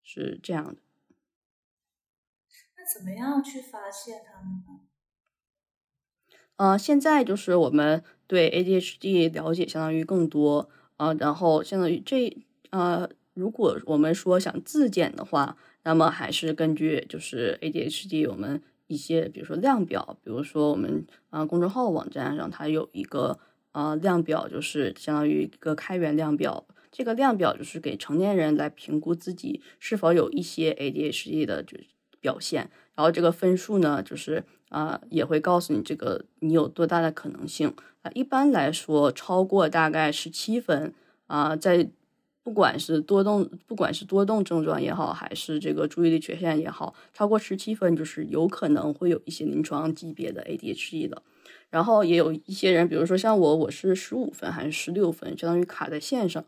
是这样的。那怎么样去发现他们呢？呃，现在就是我们对 ADHD 了解相当于更多啊，然后相当于这呃，如果我们说想自检的话，那么还是根据就是 ADHD 我们一些比如说量表，比如说我们啊公众号网站上它有一个啊量表，就是相当于一个开源量表，这个量表就是给成年人来评估自己是否有一些 ADHD 的就表现，然后这个分数呢就是。啊，也会告诉你这个你有多大的可能性啊。一般来说，超过大概十七分啊，在不管是多动，不管是多动症状也好，还是这个注意力缺陷也好，超过十七分就是有可能会有一些临床级别的 ADHD 的。然后也有一些人，比如说像我，我是十五分还是十六分，相当于卡在线上。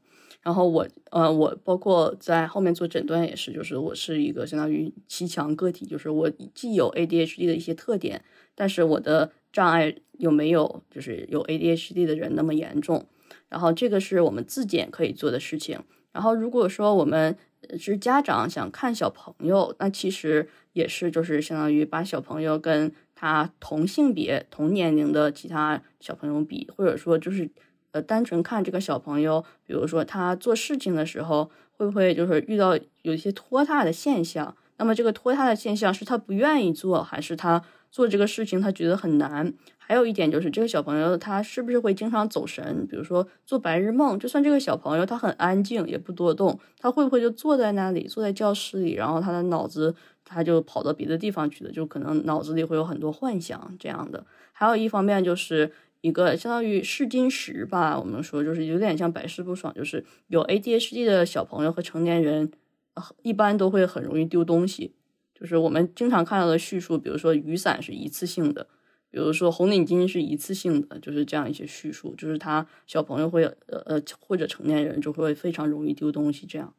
然后我，呃，我包括在后面做诊断也是，就是我是一个相当于七强个体，就是我既有 ADHD 的一些特点，但是我的障碍又没有就是有 ADHD 的人那么严重。然后这个是我们自检可以做的事情。然后如果说我们是家长想看小朋友，那其实也是就是相当于把小朋友跟他同性别、同年龄的其他小朋友比，或者说就是呃，单纯看这个小朋友，比如说他做事情的时候，会不会就是遇到有一些拖沓的现象？那么这个拖沓的现象是他不愿意做，还是他做这个事情他觉得很难？还有一点就是这个小朋友他是不是会经常走神？比如说做白日梦，就算这个小朋友他很安静，也不多动，他会不会就坐在那里，坐在教室里，然后他的脑子他就跑到别的地方去了，就可能脑子里会有很多幻想这样的。还有一方面就是一个相当于试金石吧，我们说就是有点像百试不爽，就是有 ADHD 的小朋友和成年人，一般都会很容易丢东西。就是我们经常看到的叙述，比如说雨伞是一次性的。比如说红领巾是一次性的，就是这样一些叙述，就是他小朋友会呃呃或者成年人就会非常容易丢东西这样。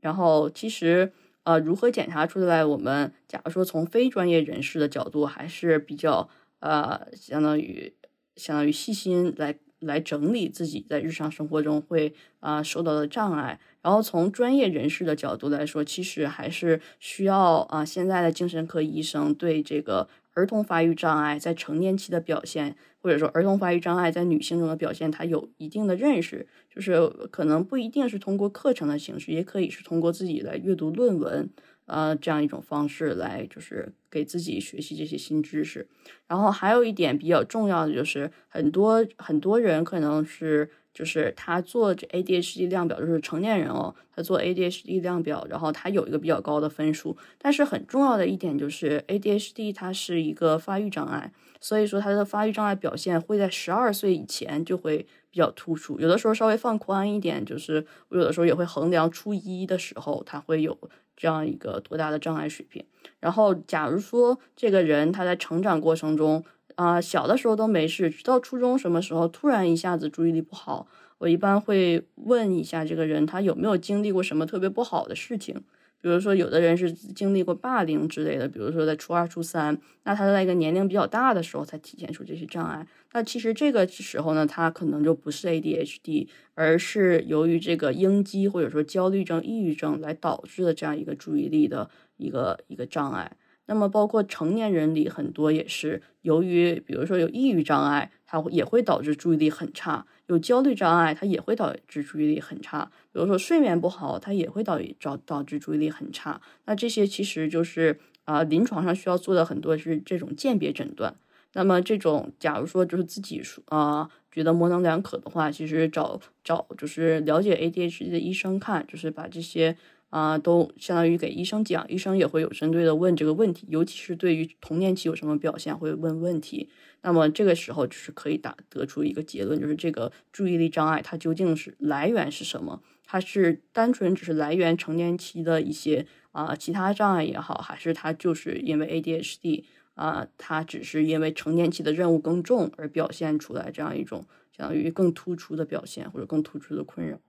然后其实呃如何检查出来？我们假如说从非专业人士的角度，还是比较呃相当于相当于细心来来整理自己在日常生活中会啊受到的障碍。然后从专业人士的角度来说，其实还是需要啊现在的精神科医生对这个。儿童发育障碍在成年期的表现，或者说儿童发育障碍在女性中的表现，他有一定的认识，就是可能不一定是通过课程的形式，也可以是通过自己来阅读论文，呃，这样一种方式来，就是给自己学习这些新知识。然后还有一点比较重要的就是，很多很多人可能是。就是他做这 ADHD 量表，就是成年人哦，他做 ADHD 量表，然后他有一个比较高的分数。但是很重要的一点就是 ADHD 它是一个发育障碍，所以说他的发育障碍表现会在十二岁以前就会比较突出。有的时候稍微放宽一点，就是我有的时候也会衡量初一的时候他会有这样一个多大的障碍水平。然后假如说这个人他在成长过程中，啊，小的时候都没事，直到初中什么时候突然一下子注意力不好，我一般会问一下这个人，他有没有经历过什么特别不好的事情，比如说有的人是经历过霸凌之类的，比如说在初二、初三，那他在一个年龄比较大的时候才体现出这些障碍，那其实这个时候呢，他可能就不是 ADHD，而是由于这个应激或者说焦虑症、抑郁症来导致的这样一个注意力的一个一个障碍。那么，包括成年人里很多也是由于，比如说有抑郁障碍，它也会导致注意力很差；有焦虑障碍，它也会导致注意力很差。比如说睡眠不好，它也会导导导致注意力很差。那这些其实就是啊，临床上需要做的很多是这种鉴别诊断。那么这种，假如说就是自己说啊觉得模棱两可的话，其实找找就是了解 ADHD 的医生看，就是把这些。啊，都相当于给医生讲，医生也会有针对的问这个问题，尤其是对于童年期有什么表现，会问问题。那么这个时候就是可以打得出一个结论，就是这个注意力障碍它究竟是来源是什么？它是单纯只是来源成年期的一些啊其他障碍也好，还是它就是因为 ADHD 啊，它只是因为成年期的任务更重而表现出来这样一种相当于更突出的表现或者更突出的困扰？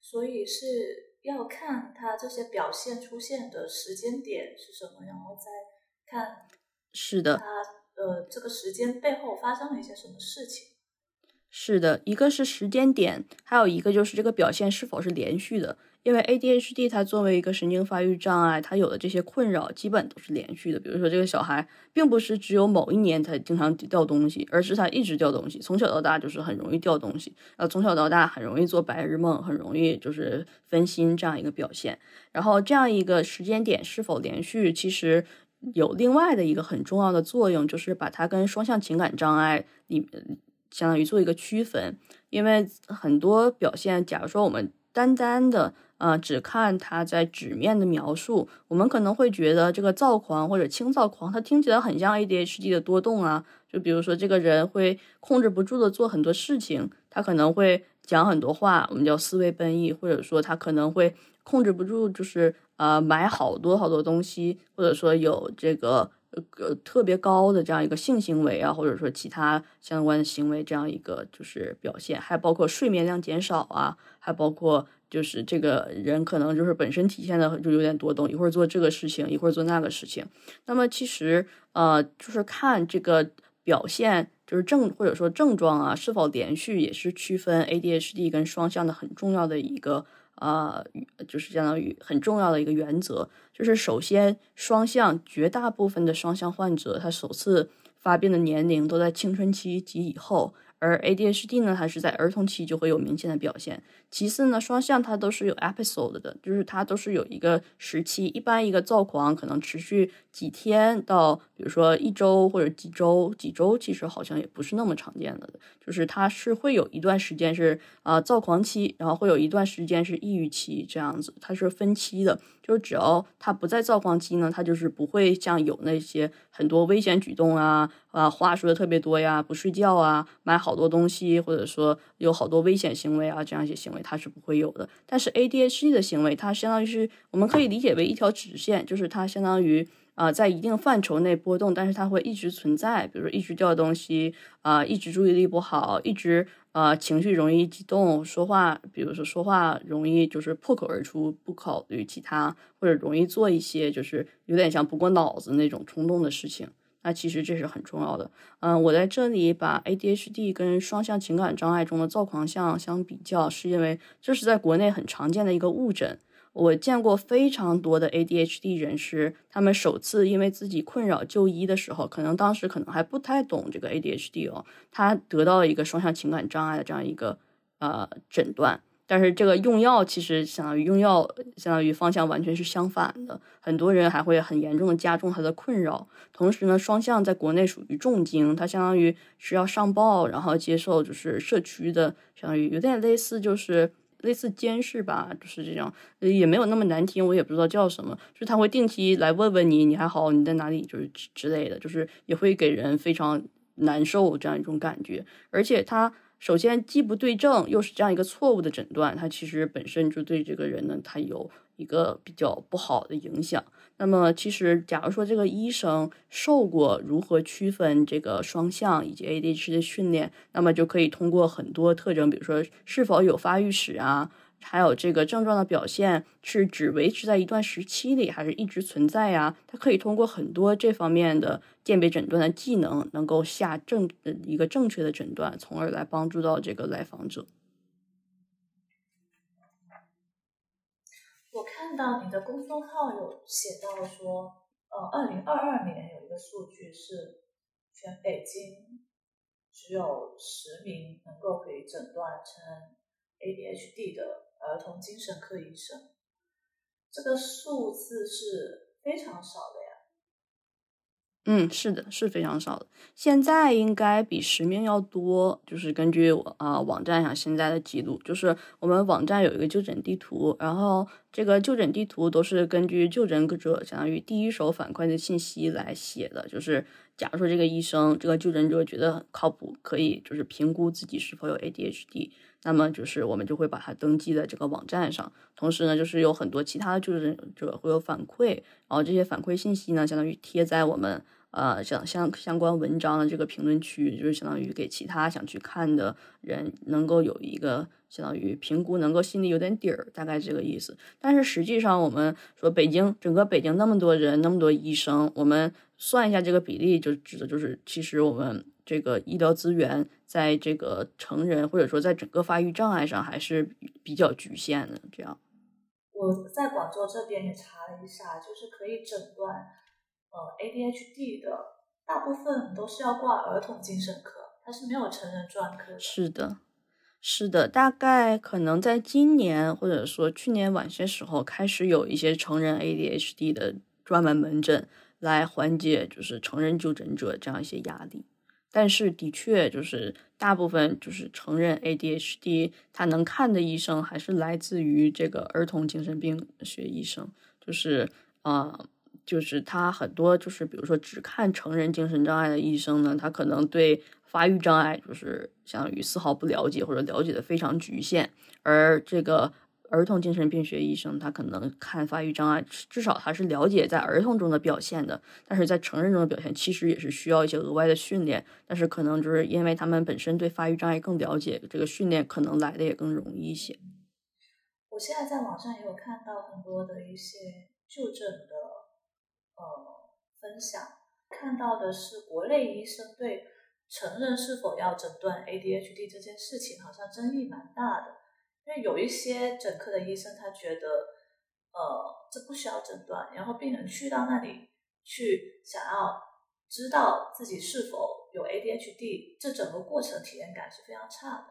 所以是。要看他这些表现出现的时间点是什么，然后再看是的，他呃这个时间背后发生了一些什么事情。是的，一个是时间点，还有一个就是这个表现是否是连续的。因为 ADHD 它作为一个神经发育障碍，它有的这些困扰基本都是连续的。比如说，这个小孩并不是只有某一年才经常掉东西，而是他一直掉东西，从小到大就是很容易掉东西，然后从小到大很容易做白日梦，很容易就是分心这样一个表现。然后这样一个时间点是否连续，其实有另外的一个很重要的作用，就是把它跟双向情感障碍里相当于做一个区分。因为很多表现，假如说我们单单的。啊，只看他在纸面的描述，我们可能会觉得这个躁狂或者轻躁狂，它听起来很像 ADHD 的多动啊。就比如说，这个人会控制不住的做很多事情，他可能会讲很多话，我们叫思维奔逸，或者说他可能会控制不住，就是呃买好多好多东西，或者说有这个呃特别高的这样一个性行为啊，或者说其他相关的行为这样一个就是表现，还包括睡眠量减少啊，还包括。就是这个人可能就是本身体现的就有点多动，一会儿做这个事情，一会儿做那个事情。那么其实呃，就是看这个表现，就是症或者说症状啊是否连续，也是区分 ADHD 跟双向的很重要的一个呃，就是相当于很重要的一个原则，就是首先双向绝大部分的双向患者，他首次发病的年龄都在青春期及以后。而 ADHD 呢，它是在儿童期就会有明显的表现。其次呢，双向它都是有 episode 的，就是它都是有一个时期。一般一个躁狂可能持续几天到，比如说一周或者几周，几周其实好像也不是那么常见的。就是它是会有一段时间是啊躁狂期，然后会有一段时间是抑郁期这样子，它是分期的。就是只要他不在躁狂期呢，他就是不会像有那些很多危险举动啊，啊话说的特别多呀，不睡觉啊，买好多东西，或者说有好多危险行为啊，这样一些行为它是不会有的。但是 ADHD 的行为，它相当于是我们可以理解为一条直线，就是它相当于。啊，在一定范畴内波动，但是它会一直存在。比如说，一直掉东西，啊，一直注意力不好，一直呃情绪容易激动，说话，比如说说话容易就是破口而出，不考虑其他，或者容易做一些就是有点像不过脑子那种冲动的事情。那其实这是很重要的。嗯，我在这里把 ADHD 跟双向情感障碍中的躁狂相相比较，是因为这是在国内很常见的一个误诊。我见过非常多的 ADHD 人士，他们首次因为自己困扰就医的时候，可能当时可能还不太懂这个 ADHD 哦，他得到了一个双向情感障碍的这样一个呃诊断，但是这个用药其实相当于用药，相当于方向完全是相反的，很多人还会很严重的加重他的困扰。同时呢，双向在国内属于重经，它相当于是要上报，然后接受就是社区的，相当于有点类似就是。类似监视吧，就是这样，也没有那么难听，我也不知道叫什么。就是他会定期来问问你，你还好，你在哪里，就是之类的，就是也会给人非常难受这样一种感觉。而且他首先既不对症，又是这样一个错误的诊断，它其实本身就对这个人呢，他有一个比较不好的影响。那么，其实假如说这个医生受过如何区分这个双向以及 ADHD 的训练，那么就可以通过很多特征，比如说是否有发育史啊，还有这个症状的表现是只维持在一段时期里，还是一直存在呀？他可以通过很多这方面的鉴别诊断的技能，能够下正一个正确的诊断，从而来帮助到这个来访者。我看到你的公众号有写到说，呃，二零二二年有一个数据是，全北京只有十名能够可以诊断成 ADHD 的儿童精神科医生，这个数字是非常少的呀。嗯，是的，是非常少的。现在应该比实名要多，就是根据我啊网站上现在的记录，就是我们网站有一个就诊地图，然后这个就诊地图都是根据就诊者相当于第一手反馈的信息来写的。就是假如说这个医生这个就诊者觉得很靠谱，可以就是评估自己是否有 ADHD，那么就是我们就会把它登记在这个网站上。同时呢，就是有很多其他的就诊者会有反馈，然后这些反馈信息呢，相当于贴在我们。呃，相相相关文章的这个评论区，就是相当于给其他想去看的人能够有一个相当于评估，能够心里有点底儿，大概这个意思。但是实际上，我们说北京整个北京那么多人，那么多医生，我们算一下这个比例，就指的就是其实我们这个医疗资源在这个成人或者说在整个发育障碍上还是比较局限的。这样，我在广州这边也查了一下，就是可以诊断。呃，ADHD 的大部分都是要挂儿童精神科，它是没有成人专科。是的，是的，大概可能在今年或者说去年晚些时候，开始有一些成人 ADHD 的专门门诊来缓解就是成人就诊者这样一些压力。但是的确，就是大部分就是成人 ADHD，他能看的医生还是来自于这个儿童精神病学医生，就是啊。就是他很多就是比如说只看成人精神障碍的医生呢，他可能对发育障碍就是相当于丝毫不了解或者了解的非常局限，而这个儿童精神病学医生他可能看发育障碍，至少他是了解在儿童中的表现的，但是在成人中的表现其实也是需要一些额外的训练，但是可能就是因为他们本身对发育障碍更了解，这个训练可能来的也更容易一些。我现在在网上也有看到很多的一些就诊的。呃，分享看到的是国内医生对成人是否要诊断 ADHD 这件事情好像争议蛮大的，因为有一些整科的医生他觉得，呃，这不需要诊断，然后病人去到那里去想要知道自己是否有 ADHD，这整个过程体验感是非常差的。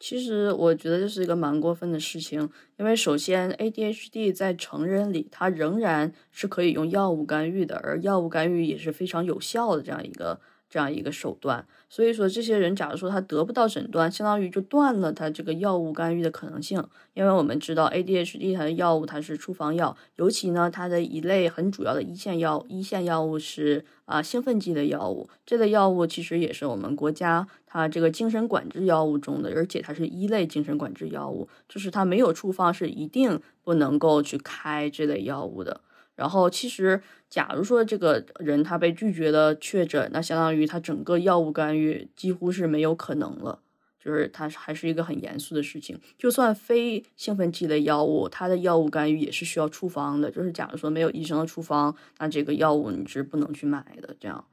其实我觉得这是一个蛮过分的事情，因为首先 ADHD 在成人里，它仍然是可以用药物干预的，而药物干预也是非常有效的这样一个这样一个手段。所以说，这些人假如说他得不到诊断，相当于就断了他这个药物干预的可能性。因为我们知道 ADHD 它的药物它是处方药，尤其呢它的一类很主要的一线药一线药物是啊兴奋剂的药物。这类药物其实也是我们国家它这个精神管制药物中的，而且它是一类精神管制药物，就是它没有处方是一定不能够去开这类药物的。然后，其实，假如说这个人他被拒绝的确诊，那相当于他整个药物干预几乎是没有可能了，就是他还是一个很严肃的事情。就算非兴奋剂类药物，它的药物干预也是需要处方的。就是假如说没有医生的处方，那这个药物你是不能去买的，这样。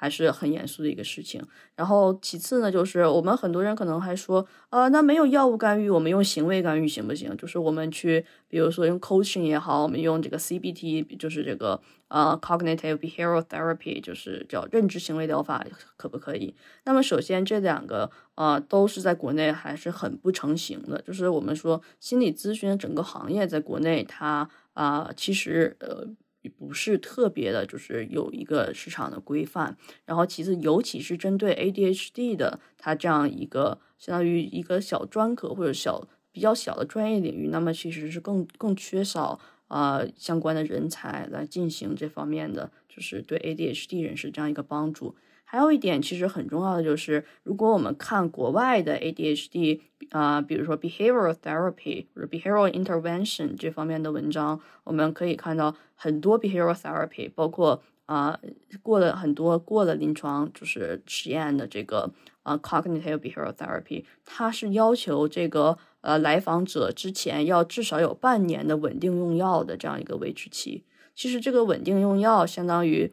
还是很严肃的一个事情。然后其次呢，就是我们很多人可能还说，呃，那没有药物干预，我们用行为干预行不行？就是我们去，比如说用 coaching 也好，我们用这个 CBT，就是这个呃 cognitive behavioral therapy，就是叫认知行为疗法，可不可以？那么首先这两个呃都是在国内还是很不成型的。就是我们说心理咨询整个行业在国内，它啊其实呃。不是特别的，就是有一个市场的规范。然后其次，尤其是针对 ADHD 的，它这样一个相当于一个小专科或者小比较小的专业领域，那么其实是更更缺少啊相关的人才来进行这方面的，就是对 ADHD 人士这样一个帮助。还有一点其实很重要的就是，如果我们看国外的 ADHD 啊，比如说 behavioral therapy 或者 behavioral intervention 这方面的文章，我们可以看到很多 behavioral therapy，包括啊过了很多过了临床就是实验的这个啊 cognitive behavioral therapy，它是要求这个呃来访者之前要至少有半年的稳定用药的这样一个维持期。其实这个稳定用药相当于。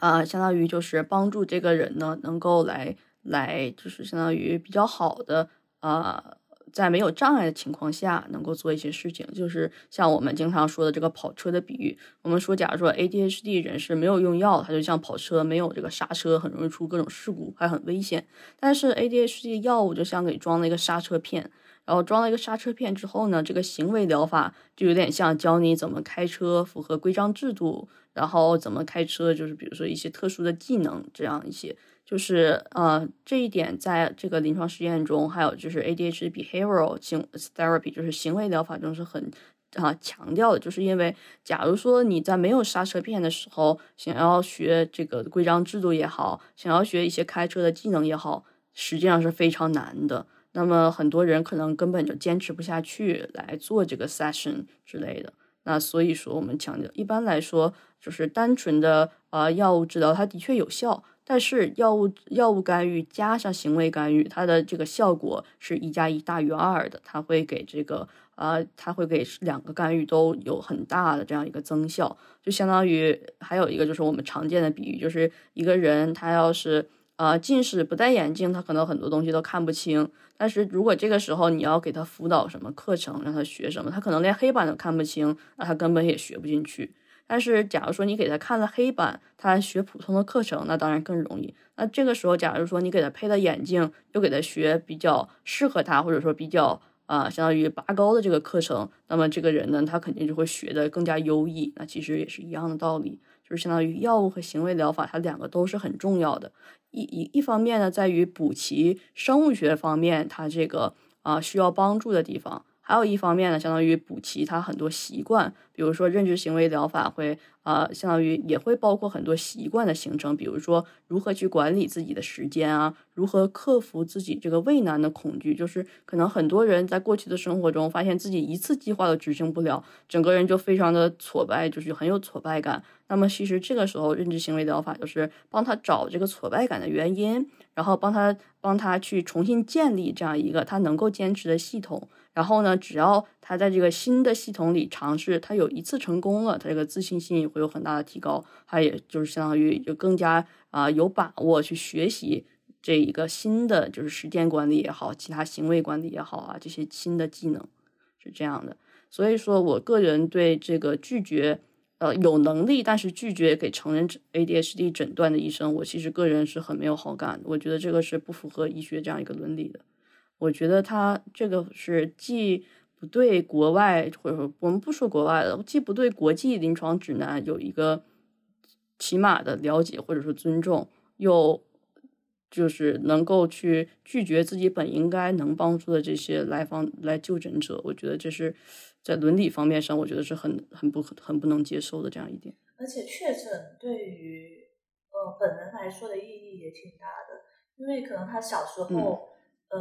啊，相当于就是帮助这个人呢，能够来来，就是相当于比较好的啊，在没有障碍的情况下，能够做一些事情。就是像我们经常说的这个跑车的比喻，我们说，假如说 ADHD 人士没有用药，他就像跑车没有这个刹车，很容易出各种事故，还很危险。但是 ADHD 药物就像给装了一个刹车片，然后装了一个刹车片之后呢，这个行为疗法就有点像教你怎么开车，符合规章制度。然后怎么开车，就是比如说一些特殊的技能，这样一些，就是呃这一点在这个临床实验中，还有就是 ADHD behavioral 行 therapy，就是行为疗法中是很啊强调的，就是因为假如说你在没有刹车片的时候，想要学这个规章制度也好，想要学一些开车的技能也好，实际上是非常难的。那么很多人可能根本就坚持不下去来做这个 session 之类的。那所以说，我们强调，一般来说，就是单纯的呃药物治疗，它的确有效，但是药物药物干预加上行为干预，它的这个效果是一加一大于二的，它会给这个呃，它会给两个干预都有很大的这样一个增效，就相当于还有一个就是我们常见的比喻，就是一个人他要是。啊，近视不戴眼镜，他可能很多东西都看不清。但是如果这个时候你要给他辅导什么课程，让他学什么，他可能连黑板都看不清，那他根本也学不进去。但是假如说你给他看了黑板，他学普通的课程，那当然更容易。那这个时候，假如说你给他配了眼镜，又给他学比较适合他，或者说比较啊，相当于拔高的这个课程，那么这个人呢，他肯定就会学的更加优异。那其实也是一样的道理，就相当于药物和行为疗法，它两个都是很重要的。一一一方面呢，在于补齐生物学方面它这个啊需要帮助的地方，还有一方面呢，相当于补齐它很多习惯，比如说认知行为疗法会。啊，相当于也会包括很多习惯的形成，比如说如何去管理自己的时间啊，如何克服自己这个畏难的恐惧。就是可能很多人在过去的生活中，发现自己一次计划都执行不了，整个人就非常的挫败，就是很有挫败感。那么其实这个时候，认知行为疗法就是帮他找这个挫败感的原因，然后帮他帮他去重新建立这样一个他能够坚持的系统。然后呢，只要他在这个新的系统里尝试，他有一次成功了，他这个自信心也会有很大的提高，他也就是相当于就更加啊有把握去学习这一个新的就是时间管理也好，其他行为管理也好啊，这些新的技能是这样的。所以说我个人对这个拒绝呃有能力但是拒绝给成人 ADHD 诊断的医生，我其实个人是很没有好感。我觉得这个是不符合医学这样一个伦理的。我觉得他这个是既不对国外或者说我们不说国外的，既不对国际临床指南有一个起码的了解或者说尊重，又。就是能够去拒绝自己本应该能帮助的这些来访来就诊者，我觉得这是在伦理方面上，我觉得是很很不很不能接受的这样一点。而且确诊对于呃本人来说的意义也挺大的，因为可能他小时候呃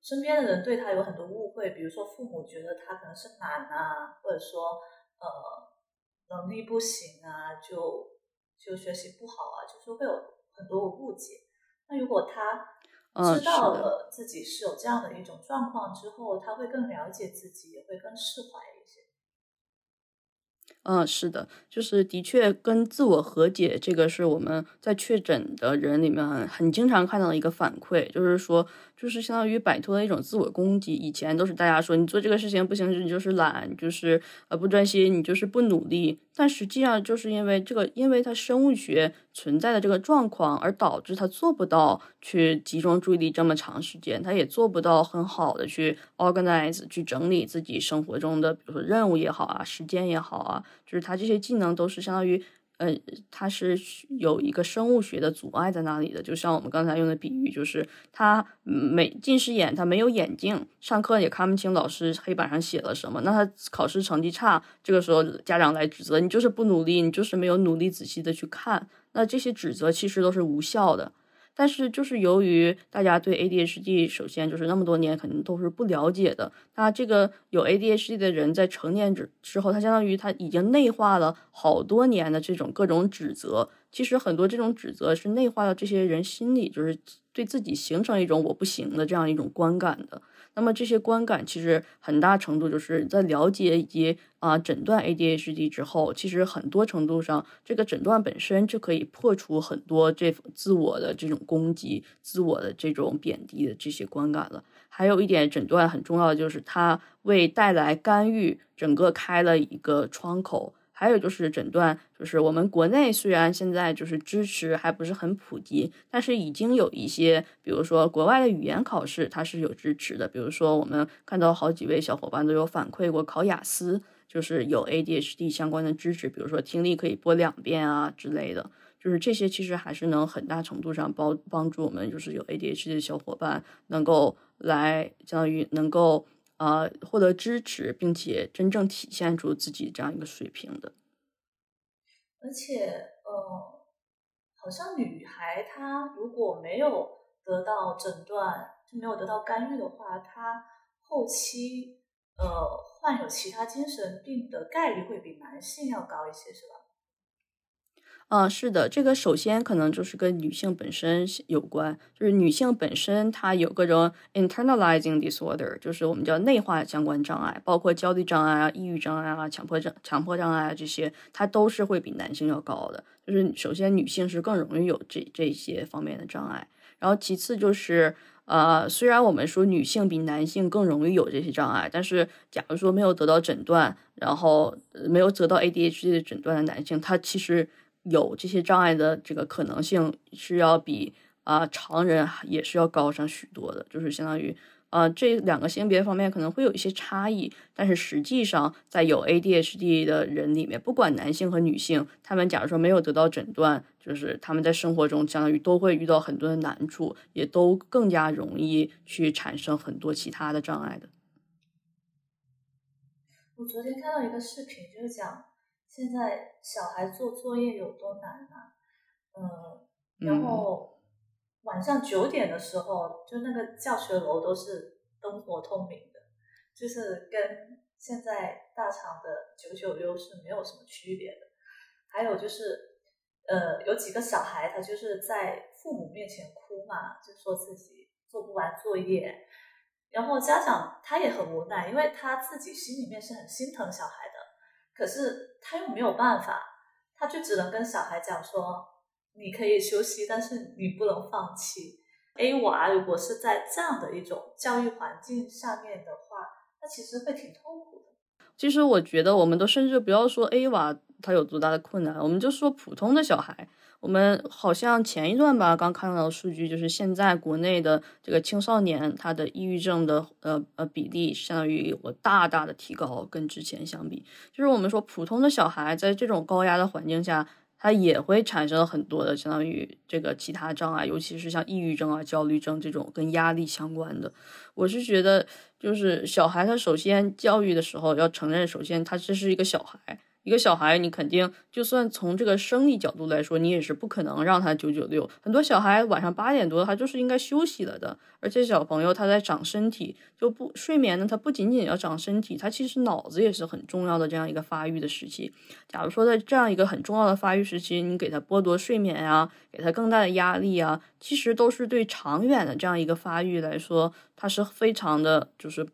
身边的人对他有很多误会，比如说父母觉得他可能是懒啊，或者说呃能力不行啊，就就学习不好啊，就是会有很多误解。那如果他知道了自己是有这样的一种状况之后，他会更了解自己，也会更释怀一些。嗯，是的，就是的确跟自我和解，这个是我们在确诊的人里面很经常看到的一个反馈，就是说。就是相当于摆脱了一种自我攻击。以前都是大家说你做这个事情不行，你就是懒，就是呃不专心，你就是不努力。但实际上就是因为这个，因为他生物学存在的这个状况，而导致他做不到去集中注意力这么长时间，他也做不到很好的去 organize 去整理自己生活中的，比如说任务也好啊，时间也好啊，就是他这些技能都是相当于。呃，它是有一个生物学的阻碍在那里的，就像我们刚才用的比喻，就是他没近视眼，他没有眼镜，上课也看不清老师黑板上写了什么，那他考试成绩差，这个时候家长来指责你就是不努力，你就是没有努力仔细的去看，那这些指责其实都是无效的。但是，就是由于大家对 ADHD，首先就是那么多年肯定都是不了解的。那这个有 ADHD 的人在成年之之后，他相当于他已经内化了好多年的这种各种指责。其实很多这种指责是内化到这些人心里，就是对自己形成一种我不行的这样一种观感的。那么这些观感其实很大程度就是在了解以及啊诊断 ADHD 之后，其实很多程度上这个诊断本身就可以破除很多这自我的这种攻击、自我的这种贬低的这些观感了。还有一点，诊断很重要的就是它为带来干预整个开了一个窗口。还有就是诊断，就是我们国内虽然现在就是支持还不是很普及，但是已经有一些，比如说国外的语言考试它是有支持的。比如说我们看到好几位小伙伴都有反馈过考雅思，就是有 ADHD 相关的支持，比如说听力可以播两遍啊之类的。就是这些其实还是能很大程度上帮帮助我们，就是有 ADHD 的小伙伴能够来相当于能够。呃，获得支持，并且真正体现出自己这样一个水平的。而且，呃，好像女孩她如果没有得到诊断，就没有得到干预的话，她后期呃患有其他精神病的概率会比男性要高一些，是吧？嗯，是的，这个首先可能就是跟女性本身有关，就是女性本身她有各种 internalizing disorder，就是我们叫内化相关障碍，包括焦虑障碍啊、抑郁障碍啊、强迫症、强迫障碍啊这些，它都是会比男性要高的。就是首先女性是更容易有这这些方面的障碍，然后其次就是呃，虽然我们说女性比男性更容易有这些障碍，但是假如说没有得到诊断，然后没有得到 ADHD 的诊断的男性，他其实。有这些障碍的这个可能性是要比啊常人也是要高上许多的，就是相当于啊这两个性别方面可能会有一些差异，但是实际上在有 ADHD 的人里面，不管男性和女性，他们假如说没有得到诊断，就是他们在生活中相当于都会遇到很多的难处，也都更加容易去产生很多其他的障碍的。我昨天看到一个视频，就是讲。现在小孩做作业有多难啊？嗯，然后晚上九点的时候，就那个教学楼都是灯火通明的，就是跟现在大厂的九九六是没有什么区别的。还有就是，呃，有几个小孩他就是在父母面前哭嘛，就说自己做不完作业，然后家长他也很无奈，因为他自己心里面是很心疼小孩的。可是他又没有办法，他就只能跟小孩讲说：“你可以休息，但是你不能放弃。” A 娃如果是在这样的一种教育环境下面的话，那其实会挺痛苦的。其实我觉得，我们都甚至不要说 A 娃他有多大的困难，我们就说普通的小孩。我们好像前一段吧，刚看到的数据就是现在国内的这个青少年他的抑郁症的呃呃比例，相当于有大大的提高，跟之前相比，就是我们说普通的小孩在这种高压的环境下。他也会产生很多的相当于这个其他障碍，尤其是像抑郁症啊、焦虑症这种跟压力相关的。我是觉得，就是小孩他首先教育的时候要承认，首先他这是一个小孩。一个小孩，你肯定就算从这个生理角度来说，你也是不可能让他九九六。很多小孩晚上八点多，他就是应该休息了的。而且小朋友他在长身体，就不睡眠呢，他不仅仅要长身体，他其实脑子也是很重要的这样一个发育的时期。假如说在这样一个很重要的发育时期，你给他剥夺睡眠呀，给他更大的压力啊，其实都是对长远的这样一个发育来说，它是非常的就是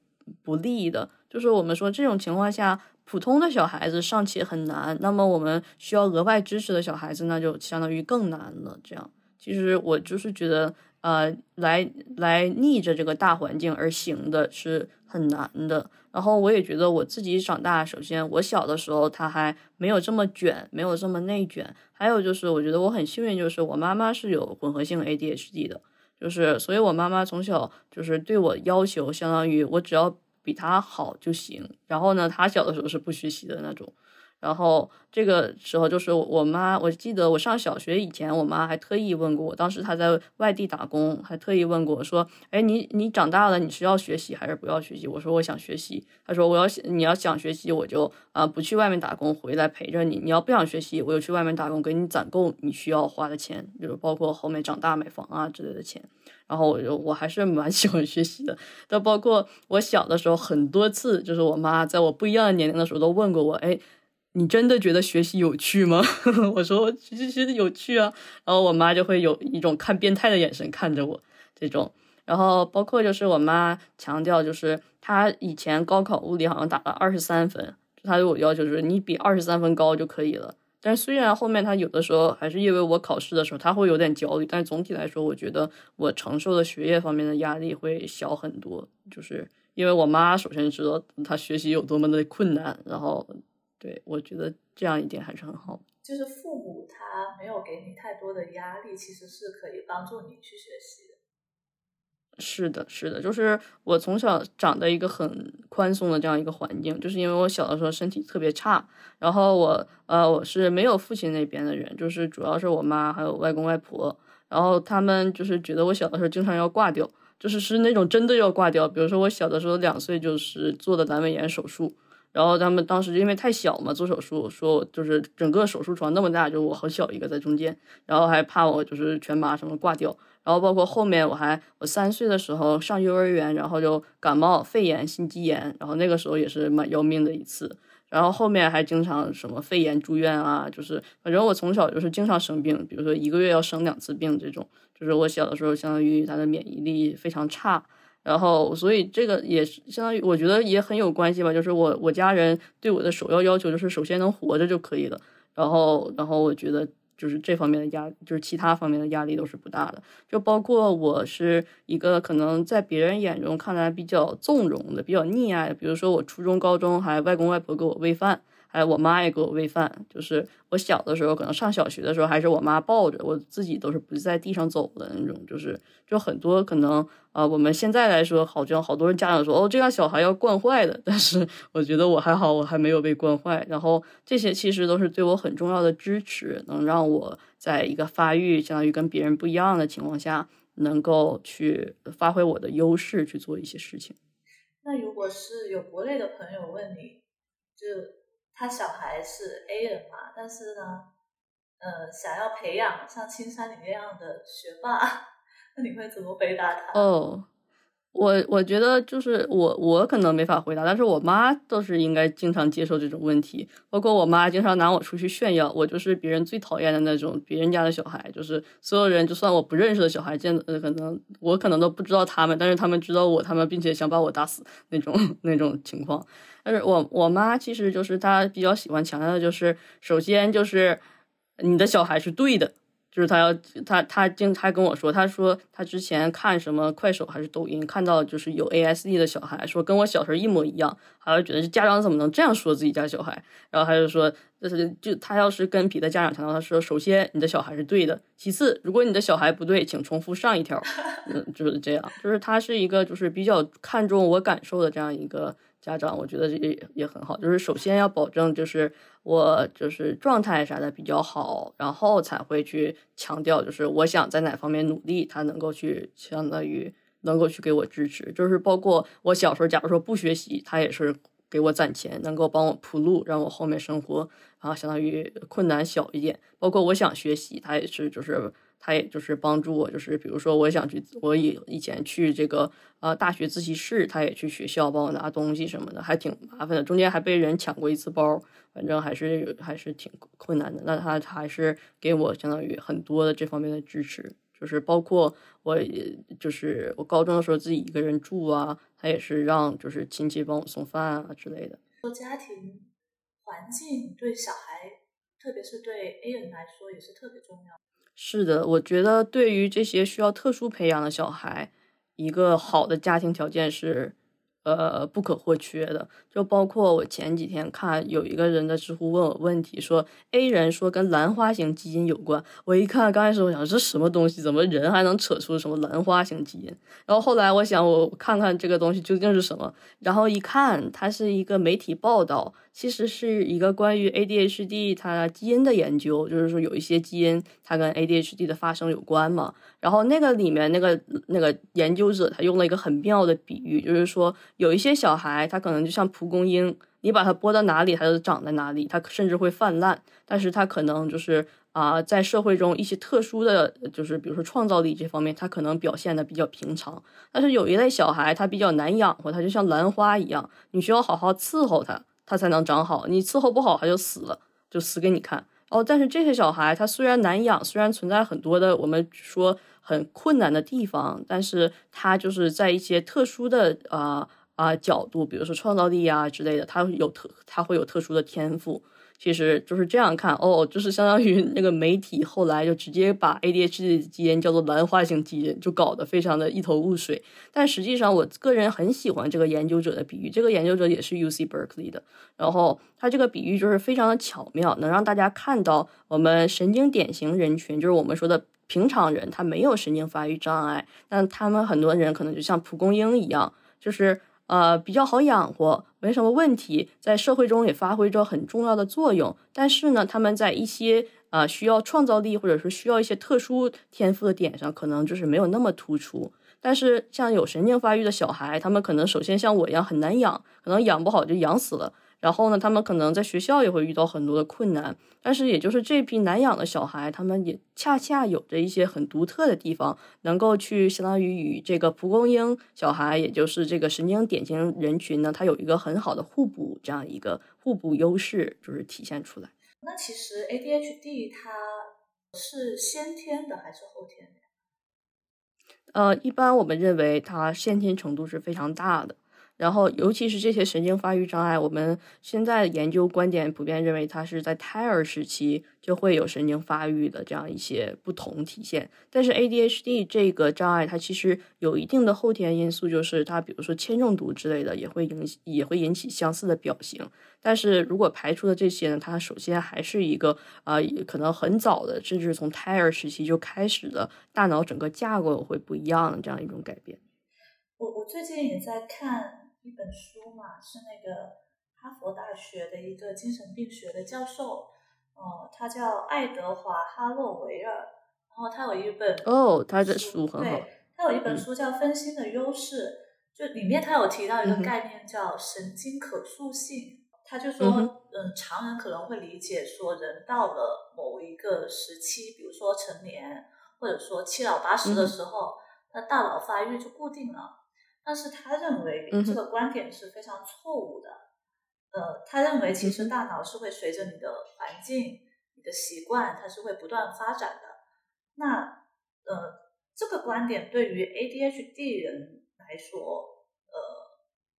不利的。就是我们说这种情况下。普通的小孩子尚且很难，那么我们需要额外支持的小孩子，那就相当于更难了。这样，其实我就是觉得，呃，来来逆着这个大环境而行的是很难的。然后我也觉得我自己长大，首先我小的时候他还没有这么卷，没有这么内卷。还有就是，我觉得我很幸运，就是我妈妈是有混合性 ADHD 的，就是所以我妈妈从小就是对我要求，相当于我只要。比他好就行。然后呢，他小的时候是不学习的那种。然后这个时候就是我妈，我记得我上小学以前，我妈还特意问过我，当时她在外地打工，还特意问过我说：“哎，你你长大了，你是要学习还是不要学习？”我说：“我想学习。”她说：“我要你要想学习，我就啊不去外面打工，回来陪着你。你要不想学习，我就去外面打工，给你攒够你需要花的钱，就是包括后面长大买房啊之类的钱。”然后我就我还是蛮 喜欢学习的，但包括我小的时候很多次，就是我妈在我不一样的年龄的时候都问过我，哎，你真的觉得学习有趣吗？我说其实学得有趣啊，然后我妈就会有一种看变态的眼神看着我这种，然后包括就是我妈强调，就是她以前高考物理好像打了二十三分，她对我要求就是你比二十三分高就可以了。但虽然后面他有的时候还是因为我考试的时候他会有点焦虑，但总体来说，我觉得我承受的学业方面的压力会小很多。就是因为我妈首先知道他学习有多么的困难，然后对我觉得这样一点还是很好。就是父母他没有给你太多的压力，其实是可以帮助你去学习。是的，是的，就是我从小长在一个很宽松的这样一个环境，就是因为我小的时候身体特别差，然后我呃我是没有父亲那边的人，就是主要是我妈还有外公外婆，然后他们就是觉得我小的时候经常要挂掉，就是是那种真的要挂掉，比如说我小的时候两岁就是做的阑尾炎手术，然后他们当时因为太小嘛做手术，说我就是整个手术床那么大，就我很小一个在中间，然后还怕我就是全麻什么挂掉。然后包括后面我还我三岁的时候上幼儿园，然后就感冒肺炎心肌炎，然后那个时候也是蛮要命的一次。然后后面还经常什么肺炎住院啊，就是反正我从小就是经常生病，比如说一个月要生两次病这种。就是我小的时候相当于他的免疫力非常差，然后所以这个也是相当于我觉得也很有关系吧。就是我我家人对我的首要要求就是首先能活着就可以了。然后然后我觉得。就是这方面的压，就是其他方面的压力都是不大的，就包括我是一个可能在别人眼中看来比较纵容的、比较溺爱，比如说我初中、高中还外公外婆给我喂饭。哎，我妈也给我喂饭，就是我小的时候，可能上小学的时候，还是我妈抱着，我自己都是不在地上走的那种，就是就很多可能啊，我们现在来说，好像好多人家长说，哦，这样小孩要惯坏的，但是我觉得我还好，我还没有被惯坏，然后这些其实都是对我很重要的支持，能让我在一个发育相当于跟别人不一样的情况下，能够去发挥我的优势去做一些事情。那如果是有国内的朋友问你，就。他小孩是 A 人嘛，但是呢，呃，想要培养像青山你那样的学霸，那你会怎么回答他？哦，我我觉得就是我我可能没法回答，但是我妈倒是应该经常接受这种问题，包括我妈经常拿我出去炫耀，我就是别人最讨厌的那种别人家的小孩，就是所有人就算我不认识的小孩见呃可能我可能都不知道他们，但是他们知道我，他们并且想把我打死那种 那种情况。但是我我妈其实就是她比较喜欢强调的就是，首先就是你的小孩是对的，就是她要她她经她跟我说，她说她之前看什么快手还是抖音，看到就是有 ASD 的小孩，说跟我小时候一模一样，他就觉得家长怎么能这样说自己家小孩？然后他就说，就是就他要是跟别的家长强调，他说首先你的小孩是对的，其次如果你的小孩不对，请重复上一条，嗯，就是这样，就是他是一个就是比较看重我感受的这样一个。家长，我觉得也也很好，就是首先要保证，就是我就是状态啥的比较好，然后才会去强调，就是我想在哪方面努力，他能够去相当于能够去给我支持，就是包括我小时候，假如说不学习，他也是给我攒钱，能够帮我铺路，让我后面生活然后相当于困难小一点。包括我想学习，他也是就是。他也就是帮助我，就是比如说我想去，我以以前去这个呃大学自习室，他也去学校帮我拿东西什么的，还挺麻烦的。中间还被人抢过一次包，反正还是还是挺困难的。那他还是给我相当于很多的这方面的支持，就是包括我，就是我高中的时候自己一个人住啊，他也是让就是亲戚帮我送饭啊之类的。说家庭环境对小孩，特别是对 A 人来说也是特别重要。是的，我觉得对于这些需要特殊培养的小孩，一个好的家庭条件是。呃，不可或缺的，就包括我前几天看有一个人在知乎问我问题，说 A 人说跟兰花型基因有关。我一看，刚开始我想这什么东西，怎么人还能扯出什么兰花型基因？然后后来我想，我看看这个东西究竟是什么。然后一看，它是一个媒体报道，其实是一个关于 ADHD 它基因的研究，就是说有一些基因它跟 ADHD 的发生有关嘛。然后那个里面那个那个研究者他用了一个很妙的比喻，就是说有一些小孩他可能就像蒲公英，你把它播到哪里，它就长在哪里，它甚至会泛滥。但是它可能就是啊，在社会中一些特殊的，就是比如说创造力这方面，它可能表现的比较平常。但是有一类小孩他比较难养活，他就像兰花一样，你需要好好伺候他，他才能长好。你伺候不好，他就死了，就死给你看。哦，但是这些小孩他虽然难养，虽然存在很多的我们说。很困难的地方，但是他就是在一些特殊的啊啊角度，比如说创造力啊之类的，他有特他会有特殊的天赋。其实就是这样看哦，就是相当于那个媒体后来就直接把 ADHD 基因叫做兰花型基因，就搞得非常的一头雾水。但实际上，我个人很喜欢这个研究者的比喻，这个研究者也是 UC Berkeley 的，然后他这个比喻就是非常的巧妙，能让大家看到我们神经典型人群，就是我们说的。平常人他没有神经发育障碍，但他们很多人可能就像蒲公英一样，就是呃比较好养活，没什么问题，在社会中也发挥着很重要的作用。但是呢，他们在一些呃需要创造力或者说需要一些特殊天赋的点上，可能就是没有那么突出。但是像有神经发育的小孩，他们可能首先像我一样很难养，可能养不好就养死了。然后呢，他们可能在学校也会遇到很多的困难，但是也就是这批难养的小孩，他们也恰恰有着一些很独特的地方，能够去相当于与这个蒲公英小孩，也就是这个神经典型人群呢，它有一个很好的互补，这样一个互补优势就是体现出来。那其实 ADHD 它是先天的还是后天的？呃，一般我们认为它先天程度是非常大的。然后，尤其是这些神经发育障碍，我们现在研究观点普遍认为，它是在胎儿时期就会有神经发育的这样一些不同体现。但是 ADHD 这个障碍，它其实有一定的后天因素，就是它比如说铅中毒之类的，也会引也会引起相似的表型。但是如果排除了这些呢，它首先还是一个呃，可能很早的，甚至从胎儿时期就开始的大脑整个架构会不一样的这样一种改变。我我最近也在看。一本书嘛，是那个哈佛大学的一个精神病学的教授，呃，他叫爱德华·哈洛维尔，然后他有一本哦，他的书很好，他有一本书叫《分心的优势》，就里面他有提到一个概念叫神经可塑性，他就说，嗯，常人可能会理解说，人到了某一个时期，比如说成年，或者说七老八十的时候，他大脑发育就固定了。但是他认为这个观点是非常错误的。呃，他认为其实大脑是会随着你的环境、你的习惯，它是会不断发展的。那呃，这个观点对于 ADHD 人来说，呃，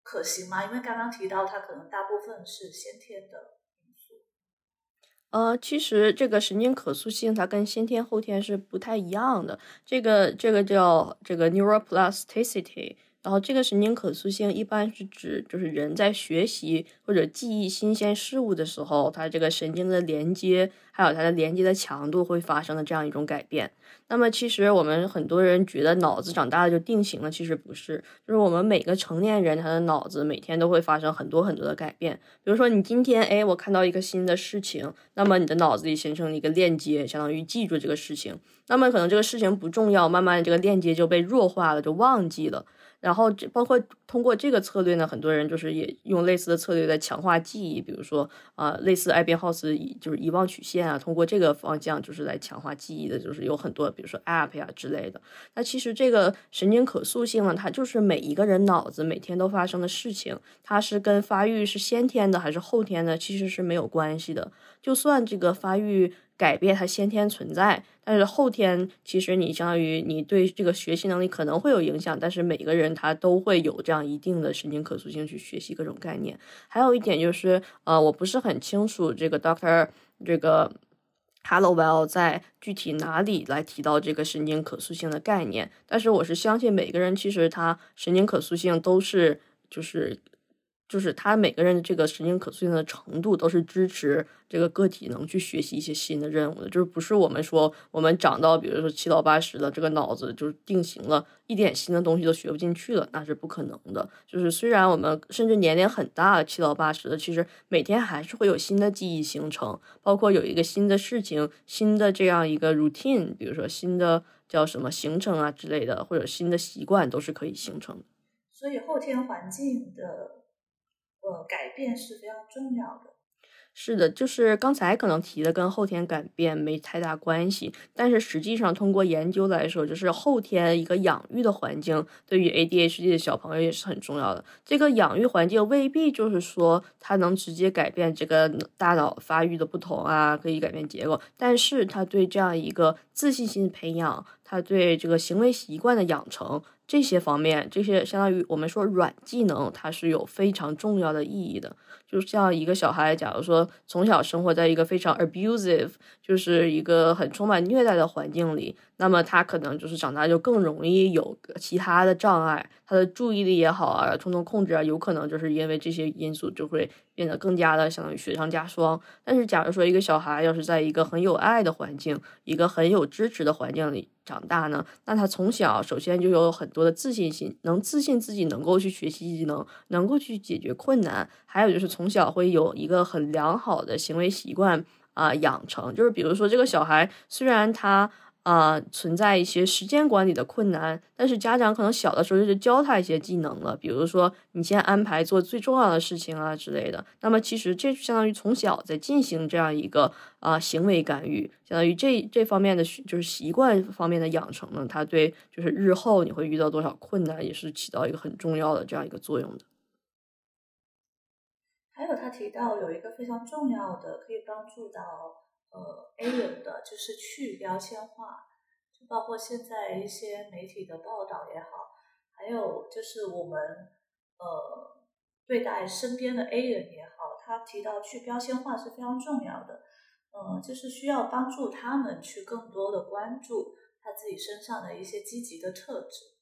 可行吗？因为刚刚提到，它可能大部分是先天的因素。呃，其实这个神经可塑性它跟先天后天是不太一样的。这个这个叫这个 neuroplasticity。然后，这个神经可塑性一般是指，就是人在学习或者记忆新鲜事物的时候，它这个神经的连接，还有它的连接的强度会发生的这样一种改变。那么，其实我们很多人觉得脑子长大了就定型了，其实不是。就是我们每个成年人，他的脑子每天都会发生很多很多的改变。比如说，你今天，哎，我看到一个新的事情，那么你的脑子里形成了一个链接，相当于记住这个事情。那么可能这个事情不重要，慢慢这个链接就被弱化了，就忘记了。然后这包括通过这个策略呢，很多人就是也用类似的策略在强化记忆，比如说啊，类似艾宾浩斯就是遗忘曲线啊，通过这个方向就是来强化记忆的，就是有很多比如说 App 呀之类的。那其实这个神经可塑性呢，它就是每一个人脑子每天都发生的事情，它是跟发育是先天的还是后天的，其实是没有关系的。就算这个发育。改变它先天存在，但是后天其实你相当于你对这个学习能力可能会有影响，但是每个人他都会有这样一定的神经可塑性去学习各种概念。还有一点就是，呃，我不是很清楚这个 Doctor 这个 Hallowell 在具体哪里来提到这个神经可塑性的概念，但是我是相信每个人其实他神经可塑性都是就是。就是他每个人的这个神经可塑性的程度都是支持这个个体能去学习一些新的任务的，就是不是我们说我们长到比如说七老八十的这个脑子就是定型了，一点新的东西都学不进去了，那是不可能的。就是虽然我们甚至年龄很大七老八十的，其实每天还是会有新的记忆形成，包括有一个新的事情、新的这样一个 routine，比如说新的叫什么行程啊之类的，或者新的习惯都是可以形成的。所以后天环境的。呃，改变是非常重要的。是的，就是刚才可能提的跟后天改变没太大关系，但是实际上通过研究来说，就是后天一个养育的环境对于 ADHD 的小朋友也是很重要的。这个养育环境未必就是说它能直接改变这个大脑发育的不同啊，可以改变结构，但是它对这样一个自信心的培养，它对这个行为习惯的养成。这些方面，这些相当于我们说软技能，它是有非常重要的意义的。就像一个小孩，假如说从小生活在一个非常 abusive，就是一个很充满虐待的环境里。那么他可能就是长大就更容易有其他的障碍，他的注意力也好啊，冲动控制啊，有可能就是因为这些因素就会变得更加的相当于雪上加霜。但是假如说一个小孩要是在一个很有爱的环境，一个很有支持的环境里长大呢，那他从小首先就有很多的自信心，能自信自己能够去学习技能，能够去解决困难，还有就是从小会有一个很良好的行为习惯啊养成，就是比如说这个小孩虽然他。啊，存在一些时间管理的困难，但是家长可能小的时候就是教他一些技能了，比如说你先安排做最重要的事情啊之类的。那么其实这相当于从小在进行这样一个啊行为干预，相当于这这方面的就是习惯方面的养成呢，它对就是日后你会遇到多少困难也是起到一个很重要的这样一个作用的。还有他提到有一个非常重要的可以帮助到。呃，A 人的就是去标签化，就包括现在一些媒体的报道也好，还有就是我们呃对待身边的 A 人也好，他提到去标签化是非常重要的，嗯，就是需要帮助他们去更多的关注他自己身上的一些积极的特质。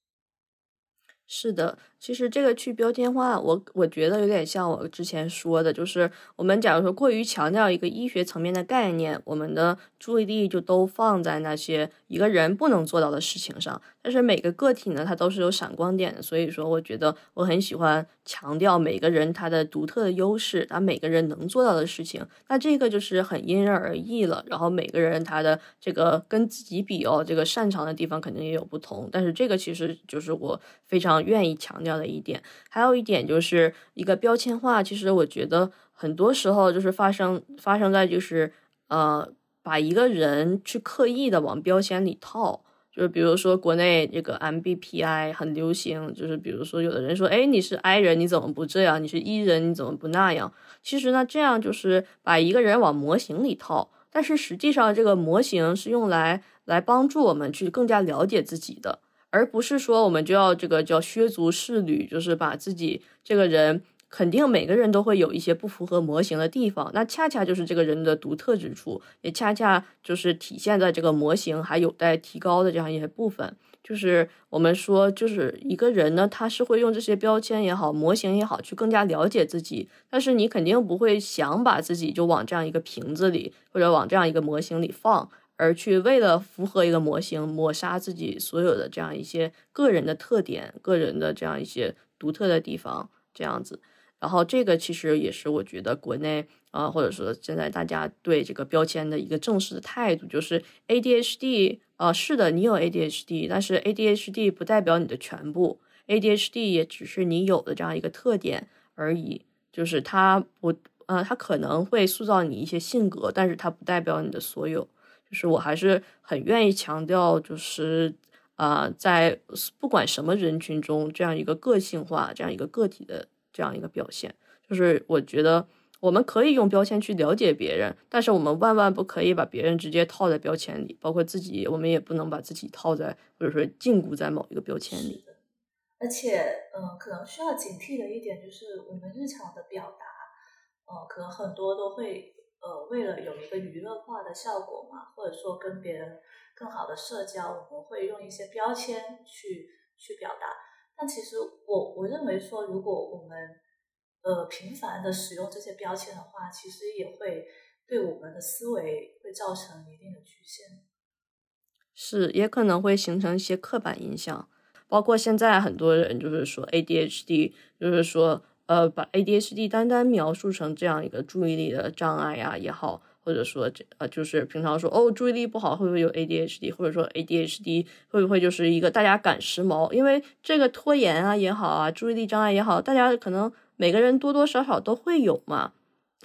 是的，其实这个去标签化，我我觉得有点像我之前说的，就是我们假如说过于强调一个医学层面的概念，我们的注意力就都放在那些一个人不能做到的事情上。但是每个个体呢，它都是有闪光点的，所以说我觉得我很喜欢强调每个人他的独特的优势，他每个人能做到的事情。那这个就是很因人而异了。然后每个人他的这个跟自己比哦，这个擅长的地方肯定也有不同。但是这个其实就是我非常愿意强调的一点。还有一点就是一个标签化，其实我觉得很多时候就是发生发生在就是呃，把一个人去刻意的往标签里套。就是比如说国内这个 MBTI 很流行，就是比如说有的人说，哎，你是 I 人，你怎么不这样？你是 E 人，你怎么不那样？其实呢，这样就是把一个人往模型里套，但是实际上这个模型是用来来帮助我们去更加了解自己的，而不是说我们就要这个叫削足适履，就是把自己这个人。肯定每个人都会有一些不符合模型的地方，那恰恰就是这个人的独特之处，也恰恰就是体现在这个模型还有待提高的这样一些部分。就是我们说，就是一个人呢，他是会用这些标签也好，模型也好，去更加了解自己。但是你肯定不会想把自己就往这样一个瓶子里，或者往这样一个模型里放，而去为了符合一个模型，抹杀自己所有的这样一些个人的特点、个人的这样一些独特的地方，这样子。然后这个其实也是我觉得国内啊，或者说现在大家对这个标签的一个正式的态度，就是 ADHD 啊，是的，你有 ADHD，但是 ADHD 不代表你的全部，ADHD 也只是你有的这样一个特点而已，就是它不呃，它可能会塑造你一些性格，但是它不代表你的所有。就是我还是很愿意强调，就是啊，在不管什么人群中，这样一个个性化，这样一个个体的。这样一个表现，就是我觉得我们可以用标签去了解别人，但是我们万万不可以把别人直接套在标签里，包括自己，我们也不能把自己套在或者说禁锢在某一个标签里。而且，嗯，可能需要警惕的一点就是，我们日常的表达，呃，可能很多都会，呃，为了有一个娱乐化的效果嘛，或者说跟别人更好的社交，我们会用一些标签去去表达。但其实我我认为说，如果我们呃频繁的使用这些标签的话，其实也会对我们的思维会造成一定的局限。是，也可能会形成一些刻板印象。包括现在很多人就是说 ADHD，就是说呃把 ADHD 单单描述成这样一个注意力的障碍呀也好。或者说这呃，就是平常说哦，注意力不好会不会有 ADHD？或者说 ADHD 会不会就是一个大家赶时髦？因为这个拖延啊也好啊，注意力障碍也好，大家可能每个人多多少少都会有嘛。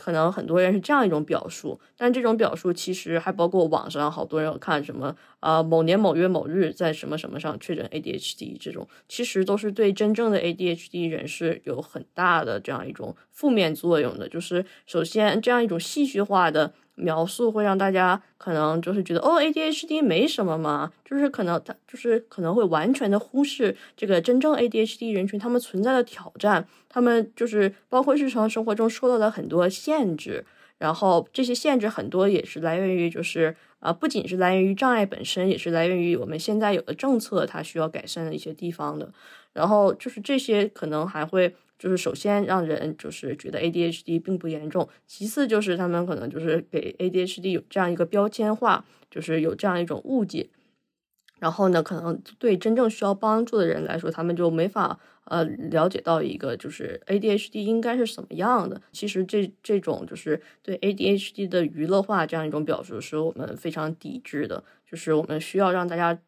可能很多人是这样一种表述，但这种表述其实还包括网上好多人看什么啊，某年某月某日在什么什么上确诊 ADHD 这种，其实都是对真正的 ADHD 人士有很大的这样一种负面作用的。就是首先这样一种戏剧化的。描述会让大家可能就是觉得哦，ADHD 没什么嘛，就是可能他就是可能会完全的忽视这个真正 ADHD 人群他们存在的挑战，他们就是包括日常生活中受到的很多限制，然后这些限制很多也是来源于就是啊，不仅是来源于障碍本身，也是来源于我们现在有的政策它需要改善的一些地方的，然后就是这些可能还会。就是首先让人就是觉得 ADHD 并不严重，其次就是他们可能就是给 ADHD 有这样一个标签化，就是有这样一种误解，然后呢，可能对真正需要帮助的人来说，他们就没法呃了解到一个就是 ADHD 应该是什么样的。其实这这种就是对 ADHD 的娱乐化这样一种表述，是我们非常抵制的，就是我们需要让大家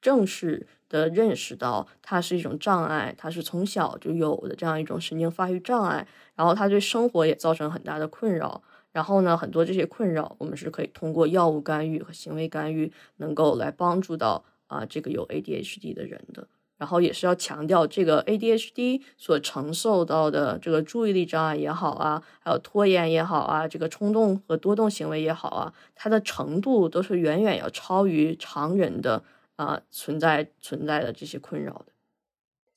正视。的认识到它是一种障碍，它是从小就有的这样一种神经发育障碍，然后它对生活也造成很大的困扰。然后呢，很多这些困扰，我们是可以通过药物干预和行为干预，能够来帮助到啊这个有 ADHD 的人的。然后也是要强调，这个 ADHD 所承受到的这个注意力障碍也好啊，还有拖延也好啊，这个冲动和多动行为也好啊，它的程度都是远远要超于常人的。啊，存在存在的这些困扰的。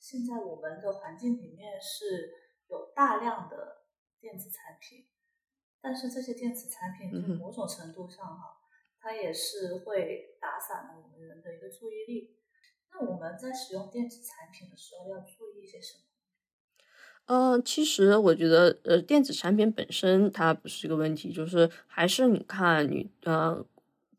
现在我们的环境里面是有大量的电子产品，但是这些电子产品从某种程度上哈，它也是会打散了我们人的一个注意力。那我们在使用电子产品的时候要注意一些什么？呃，其实我觉得，呃，电子产品本身它不是一个问题，就是还是你看你呃。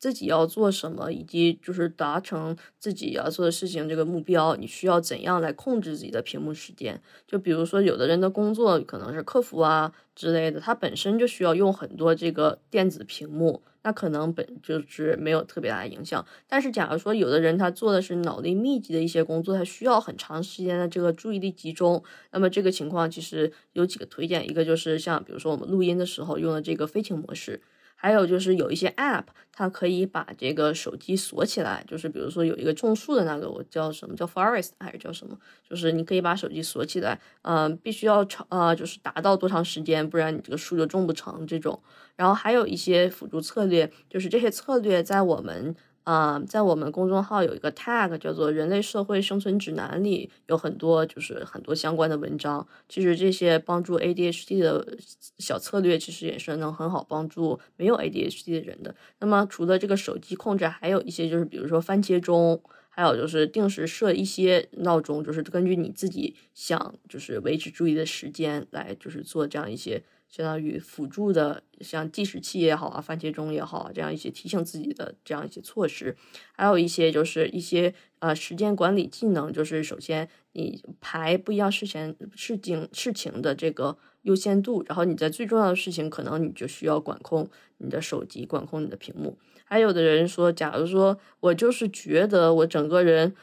自己要做什么，以及就是达成自己要做的事情这个目标，你需要怎样来控制自己的屏幕时间？就比如说，有的人的工作可能是客服啊之类的，他本身就需要用很多这个电子屏幕，那可能本就是没有特别大的影响。但是，假如说有的人他做的是脑力密集的一些工作，他需要很长时间的这个注意力集中，那么这个情况其实有几个推荐，一个就是像比如说我们录音的时候用的这个飞行模式。还有就是有一些 App，它可以把这个手机锁起来，就是比如说有一个种树的那个，我叫什么叫 Forest 还是叫什么？就是你可以把手机锁起来，嗯，必须要长呃，就是达到多长时间，不然你这个树就种不成这种。然后还有一些辅助策略，就是这些策略在我们啊，在我们公众号有一个 tag 叫做“人类社会生存指南”里，有很多就是很多相关的文章。其实这些帮助 ADHD 的小策略，其实也是能很好帮助没有 ADHD 的人的。那么除了这个手机控制，还有一些就是比如说番茄钟，还有就是定时设一些闹钟，就是根据你自己想就是维持注意的时间来就是做这样一些。相当于辅助的，像计时器也好啊，番茄钟也好，这样一些提醒自己的这样一些措施，还有一些就是一些呃时间管理技能，就是首先你排不一样事前事情事情的这个优先度，然后你在最重要的事情，可能你就需要管控你的手机，管控你的屏幕。还有的人说，假如说我就是觉得我整个人。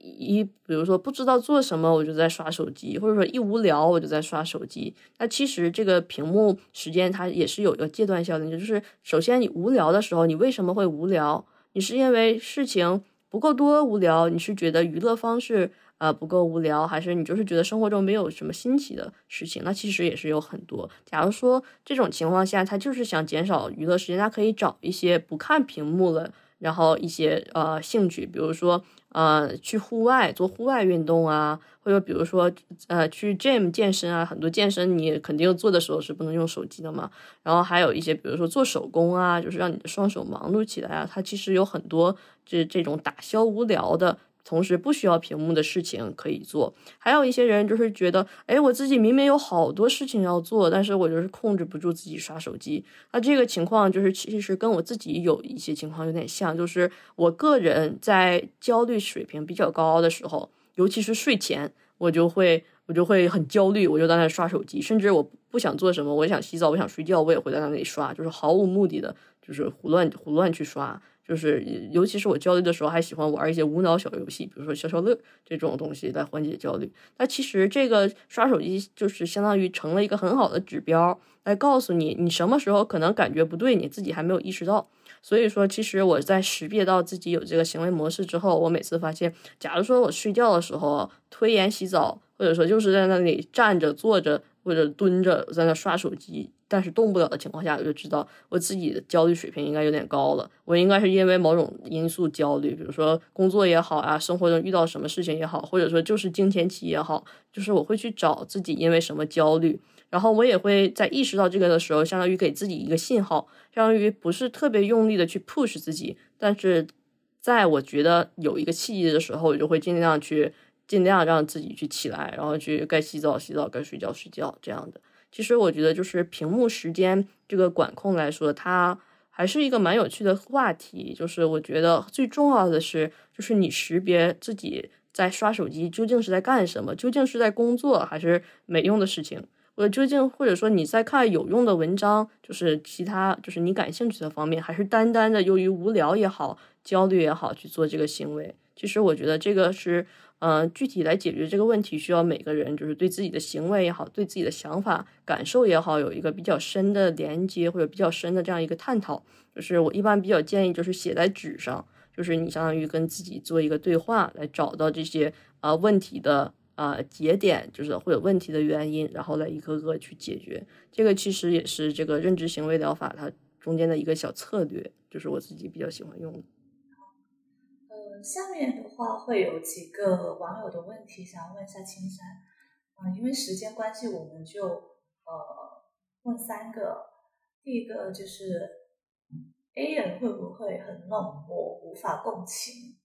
一，比如说不知道做什么，我就在刷手机，或者说一无聊我就在刷手机。那其实这个屏幕时间它也是有一个阶段效应，就是首先你无聊的时候，你为什么会无聊？你是因为事情不够多无聊？你是觉得娱乐方式呃不够无聊？还是你就是觉得生活中没有什么新奇的事情？那其实也是有很多。假如说这种情况下，他就是想减少娱乐时间，他可以找一些不看屏幕了。然后一些呃兴趣，比如说呃去户外做户外运动啊，或者比如说呃去 gym 健身啊，很多健身你肯定做的时候是不能用手机的嘛。然后还有一些比如说做手工啊，就是让你的双手忙碌起来啊，它其实有很多这这种打消无聊的。同时不需要屏幕的事情可以做，还有一些人就是觉得，哎，我自己明明有好多事情要做，但是我就是控制不住自己刷手机。那这个情况就是其实跟我自己有一些情况有点像，就是我个人在焦虑水平比较高的时候，尤其是睡前，我就会我就会很焦虑，我就在那刷手机，甚至我不想做什么，我想洗澡，我想睡觉，我也会在那里刷，就是毫无目的的，就是胡乱胡乱去刷。就是，尤其是我焦虑的时候，还喜欢玩一些无脑小游戏，比如说消消乐这种东西来缓解焦虑。那其实这个刷手机就是相当于成了一个很好的指标，来告诉你你什么时候可能感觉不对，你自己还没有意识到。所以说，其实我在识别到自己有这个行为模式之后，我每次发现，假如说我睡觉的时候推延洗澡，或者说就是在那里站着、坐着或者蹲着在那刷手机。但是动不了的情况下，我就知道我自己的焦虑水平应该有点高了。我应该是因为某种因素焦虑，比如说工作也好啊，生活中遇到什么事情也好，或者说就是经前期也好，就是我会去找自己因为什么焦虑，然后我也会在意识到这个的时候，相当于给自己一个信号，相当于不是特别用力的去 push 自己，但是在我觉得有一个契机的时候，我就会尽量去尽量让自己去起来，然后去该洗澡洗澡，该睡觉睡觉这样的。其实我觉得，就是屏幕时间这个管控来说，它还是一个蛮有趣的话题。就是我觉得最重要的是，就是你识别自己在刷手机究竟是在干什么，究竟是在工作还是没用的事情，我究竟或者说你在看有用的文章，就是其他就是你感兴趣的方面，还是单单的由于无聊也好、焦虑也好去做这个行为。其实我觉得这个是。嗯，具体来解决这个问题，需要每个人就是对自己的行为也好，对自己的想法、感受也好，有一个比较深的连接或者比较深的这样一个探讨。就是我一般比较建议，就是写在纸上，就是你相当于跟自己做一个对话，来找到这些啊问题的啊节点，就是会有问题的原因，然后来一个个去解决。这个其实也是这个认知行为疗法它中间的一个小策略，就是我自己比较喜欢用的。下面的话会有几个网友的问题，想要问一下青山。因为时间关系，我们就呃问三个。第一个就是 A 人会不会很冷漠，无法共情？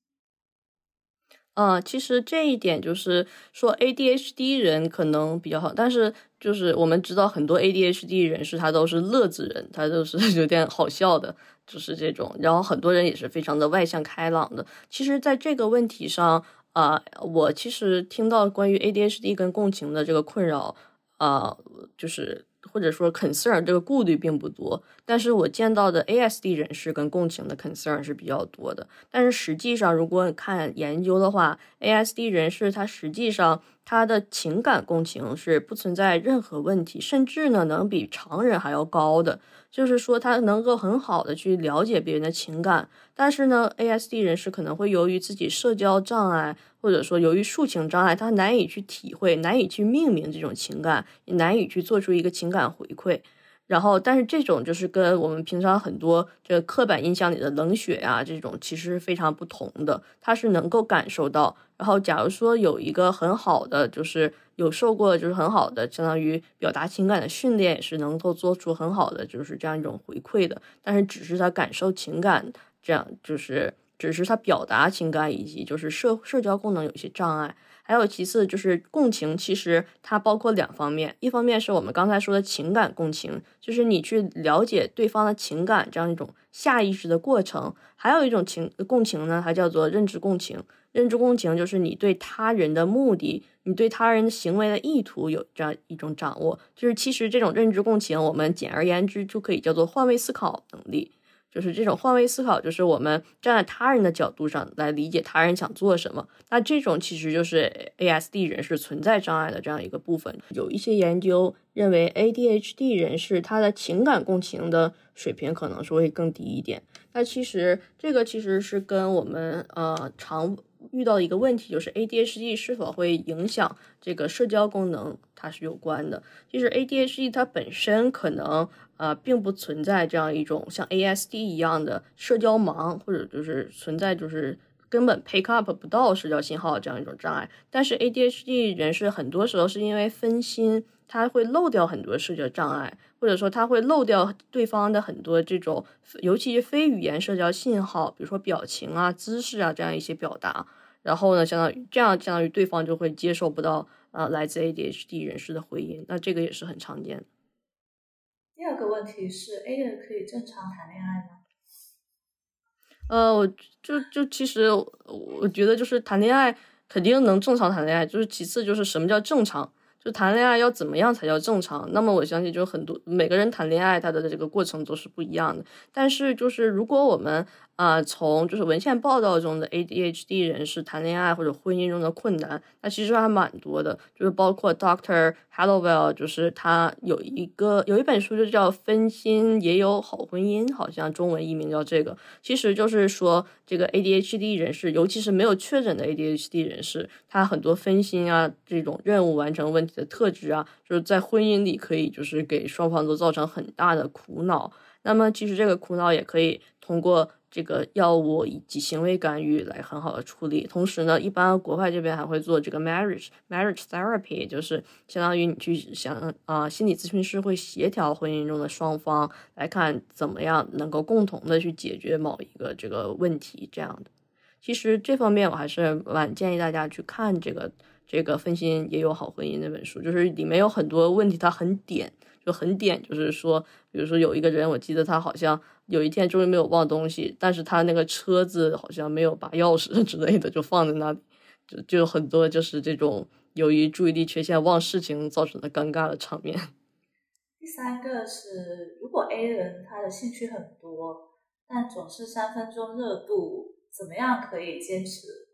嗯，其实这一点就是说 ADHD 人可能比较好，但是就是我们知道很多 ADHD 人士他都是乐子人，他都是 有点好笑的。就是这种，然后很多人也是非常的外向开朗的。其实，在这个问题上，啊，我其实听到关于 ADHD 跟共情的这个困扰，啊，就是或者说 concern 这个顾虑并不多。但是我见到的 ASD 人士跟共情的 concern 是比较多的。但是实际上，如果看研究的话，ASD 人士他实际上他的情感共情是不存在任何问题，甚至呢能比常人还要高的。就是说，他能够很好的去了解别人的情感，但是呢，ASD 人士可能会由于自己社交障碍，或者说由于抒情障碍，他难以去体会，难以去命名这种情感，也难以去做出一个情感回馈。然后，但是这种就是跟我们平常很多这个刻板印象里的冷血呀，这种其实是非常不同的。他是能够感受到，然后假如说有一个很好的，就是有受过就是很好的，相当于表达情感的训练，也是能够做出很好的就是这样一种回馈的。但是只是他感受情感，这样就是只是他表达情感以及就是社社交功能有些障碍。还有其次就是共情，其实它包括两方面，一方面是我们刚才说的情感共情，就是你去了解对方的情感这样一种下意识的过程；还有一种情共情呢，它叫做认知共情。认知共情就是你对他人的目的，你对他人的行为的意图有这样一种掌握。就是其实这种认知共情，我们简而言之就可以叫做换位思考能力。就是这种换位思考，就是我们站在他人的角度上来理解他人想做什么。那这种其实就是 ASD 人士存在障碍的这样一个部分。有一些研究认为，ADHD 人士他的情感共情的水平可能是会更低一点。那其实这个其实是跟我们呃常遇到一个问题，就是 ADHD 是否会影响这个社交功能，它是有关的。其实 ADHD 它本身可能。呃，并不存在这样一种像 ASD 一样的社交盲，或者就是存在就是根本 pick up 不到社交信号这样一种障碍。但是 ADHD 人士很多时候是因为分心，他会漏掉很多社交障碍，或者说他会漏掉对方的很多这种，尤其是非语言社交信号，比如说表情啊、姿势啊这样一些表达。然后呢，相当于这样，相当于对方就会接受不到呃来自 ADHD 人士的回应。那这个也是很常见的。第二个问题是，A 人可以正常谈恋爱吗？呃，我就就其实我觉得就是谈恋爱肯定能正常谈恋爱，就是其次就是什么叫正常，就谈恋爱要怎么样才叫正常？那么我相信就很多每个人谈恋爱他的这个过程都是不一样的，但是就是如果我们。啊，从就是文献报道中的 ADHD 人士谈恋爱或者婚姻中的困难，那其实还蛮多的，就是包括 Doctor Hallowell，就是他有一个有一本书就叫《分心也有好婚姻》，好像中文译名叫这个，其实就是说这个 ADHD 人士，尤其是没有确诊的 ADHD 人士，他很多分心啊，这种任务完成问题的特质啊，就是在婚姻里可以就是给双方都造成很大的苦恼。那么其实这个苦恼也可以通过。这个药物以及行为干预来很好的处理，同时呢，一般国外这边还会做这个 marriage marriage therapy，就是相当于你去想啊，心理咨询师会协调婚姻中的双方来看怎么样能够共同的去解决某一个这个问题这样的。其实这方面我还是蛮建议大家去看这个这个分心也有好婚姻那本书，就是里面有很多问题，它很点就很点，就是说，比如说有一个人，我记得他好像。有一天终于没有忘东西，但是他那个车子好像没有把钥匙 之类的就放在那里，就就很多就是这种由于注意力缺陷忘事情造成的尴尬的场面。第三个是，如果 A 人他的兴趣很多，但总是三分钟热度，怎么样可以坚持？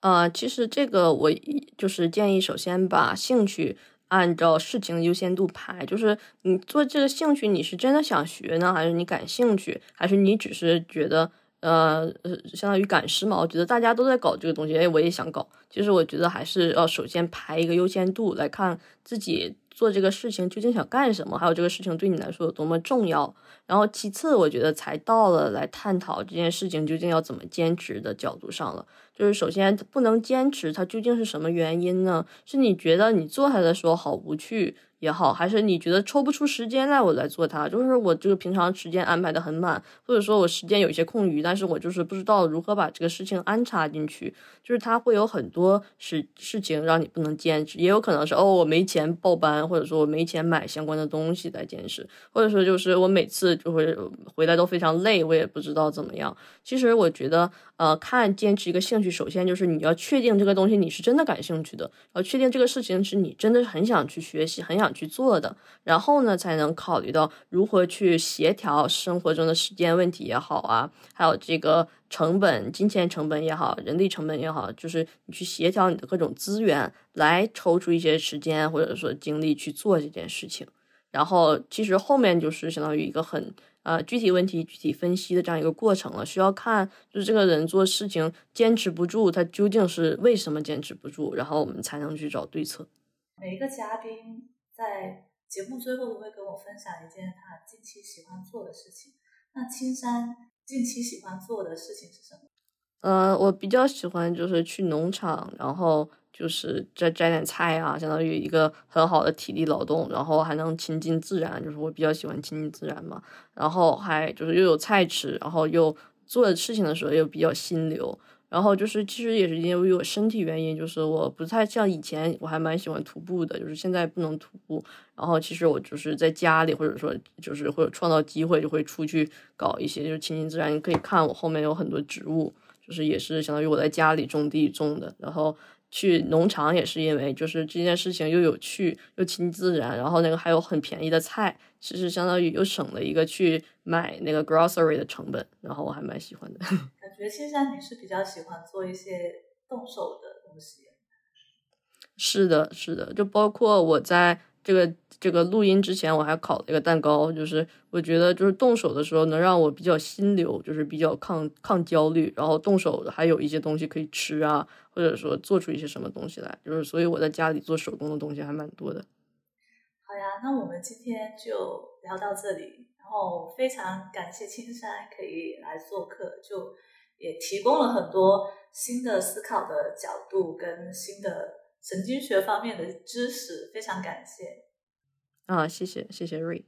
呃，其实这个我就是建议，首先把兴趣。按照事情的优先度排，就是你做这个兴趣，你是真的想学呢，还是你感兴趣，还是你只是觉得，呃呃，相当于赶时髦？我觉得大家都在搞这个东西，哎，我也想搞。其实我觉得还是要首先排一个优先度来看自己。做这个事情究竟想干什么？还有这个事情对你来说有多么重要？然后其次，我觉得才到了来探讨这件事情究竟要怎么坚持的角度上了。就是首先不能坚持，它究竟是什么原因呢？是你觉得你做它的时候好无趣？也好，还是你觉得抽不出时间来，我来做它，就是我这个平常时间安排的很满，或者说我时间有一些空余，但是我就是不知道如何把这个事情安插进去，就是它会有很多事事情让你不能坚持，也有可能是哦我没钱报班，或者说我没钱买相关的东西来坚持，或者说就是我每次就会回来都非常累，我也不知道怎么样。其实我觉得。呃，看坚持一个兴趣，首先就是你要确定这个东西你是真的感兴趣的，然后确定这个事情是你真的很想去学习、很想去做的，然后呢，才能考虑到如何去协调生活中的时间问题也好啊，还有这个成本、金钱成本也好、人力成本也好，就是你去协调你的各种资源，来抽出一些时间或者说精力去做这件事情。然后其实后面就是相当于一个很。呃，具体问题具体分析的这样一个过程了，需要看就是这个人做事情坚持不住，他究竟是为什么坚持不住，然后我们才能去找对策。每一个嘉宾在节目最后都会跟我分享一件他近期喜欢做的事情。那青山近期喜欢做的事情是什么？呃，我比较喜欢就是去农场，然后就是摘摘点菜啊，相当于一个很好的体力劳动，然后还能亲近自然，就是我比较喜欢亲近自然嘛。然后还就是又有菜吃，然后又做的事情的时候又比较心流。然后就是其实也是因为我身体原因，就是我不太像以前，我还蛮喜欢徒步的，就是现在不能徒步。然后其实我就是在家里，或者说就是会有创造机会，就会出去搞一些就是亲近自然。你可以看我后面有很多植物。就是也是相当于我在家里种地种的，然后去农场也是因为就是这件事情又有趣又亲自然，然后那个还有很便宜的菜，其实相当于又省了一个去买那个 grocery 的成本，然后我还蛮喜欢的。感觉青山你是比较喜欢做一些动手的东西。是的，是的，就包括我在。这个这个录音之前我还烤了一个蛋糕，就是我觉得就是动手的时候能让我比较心流，就是比较抗抗焦虑，然后动手还有一些东西可以吃啊，或者说做出一些什么东西来，就是所以我在家里做手工的东西还蛮多的。好呀，那我们今天就聊到这里，然后非常感谢青山可以来做客，就也提供了很多新的思考的角度跟新的。神经学方面的知识，非常感谢。啊，谢谢，谢谢瑞。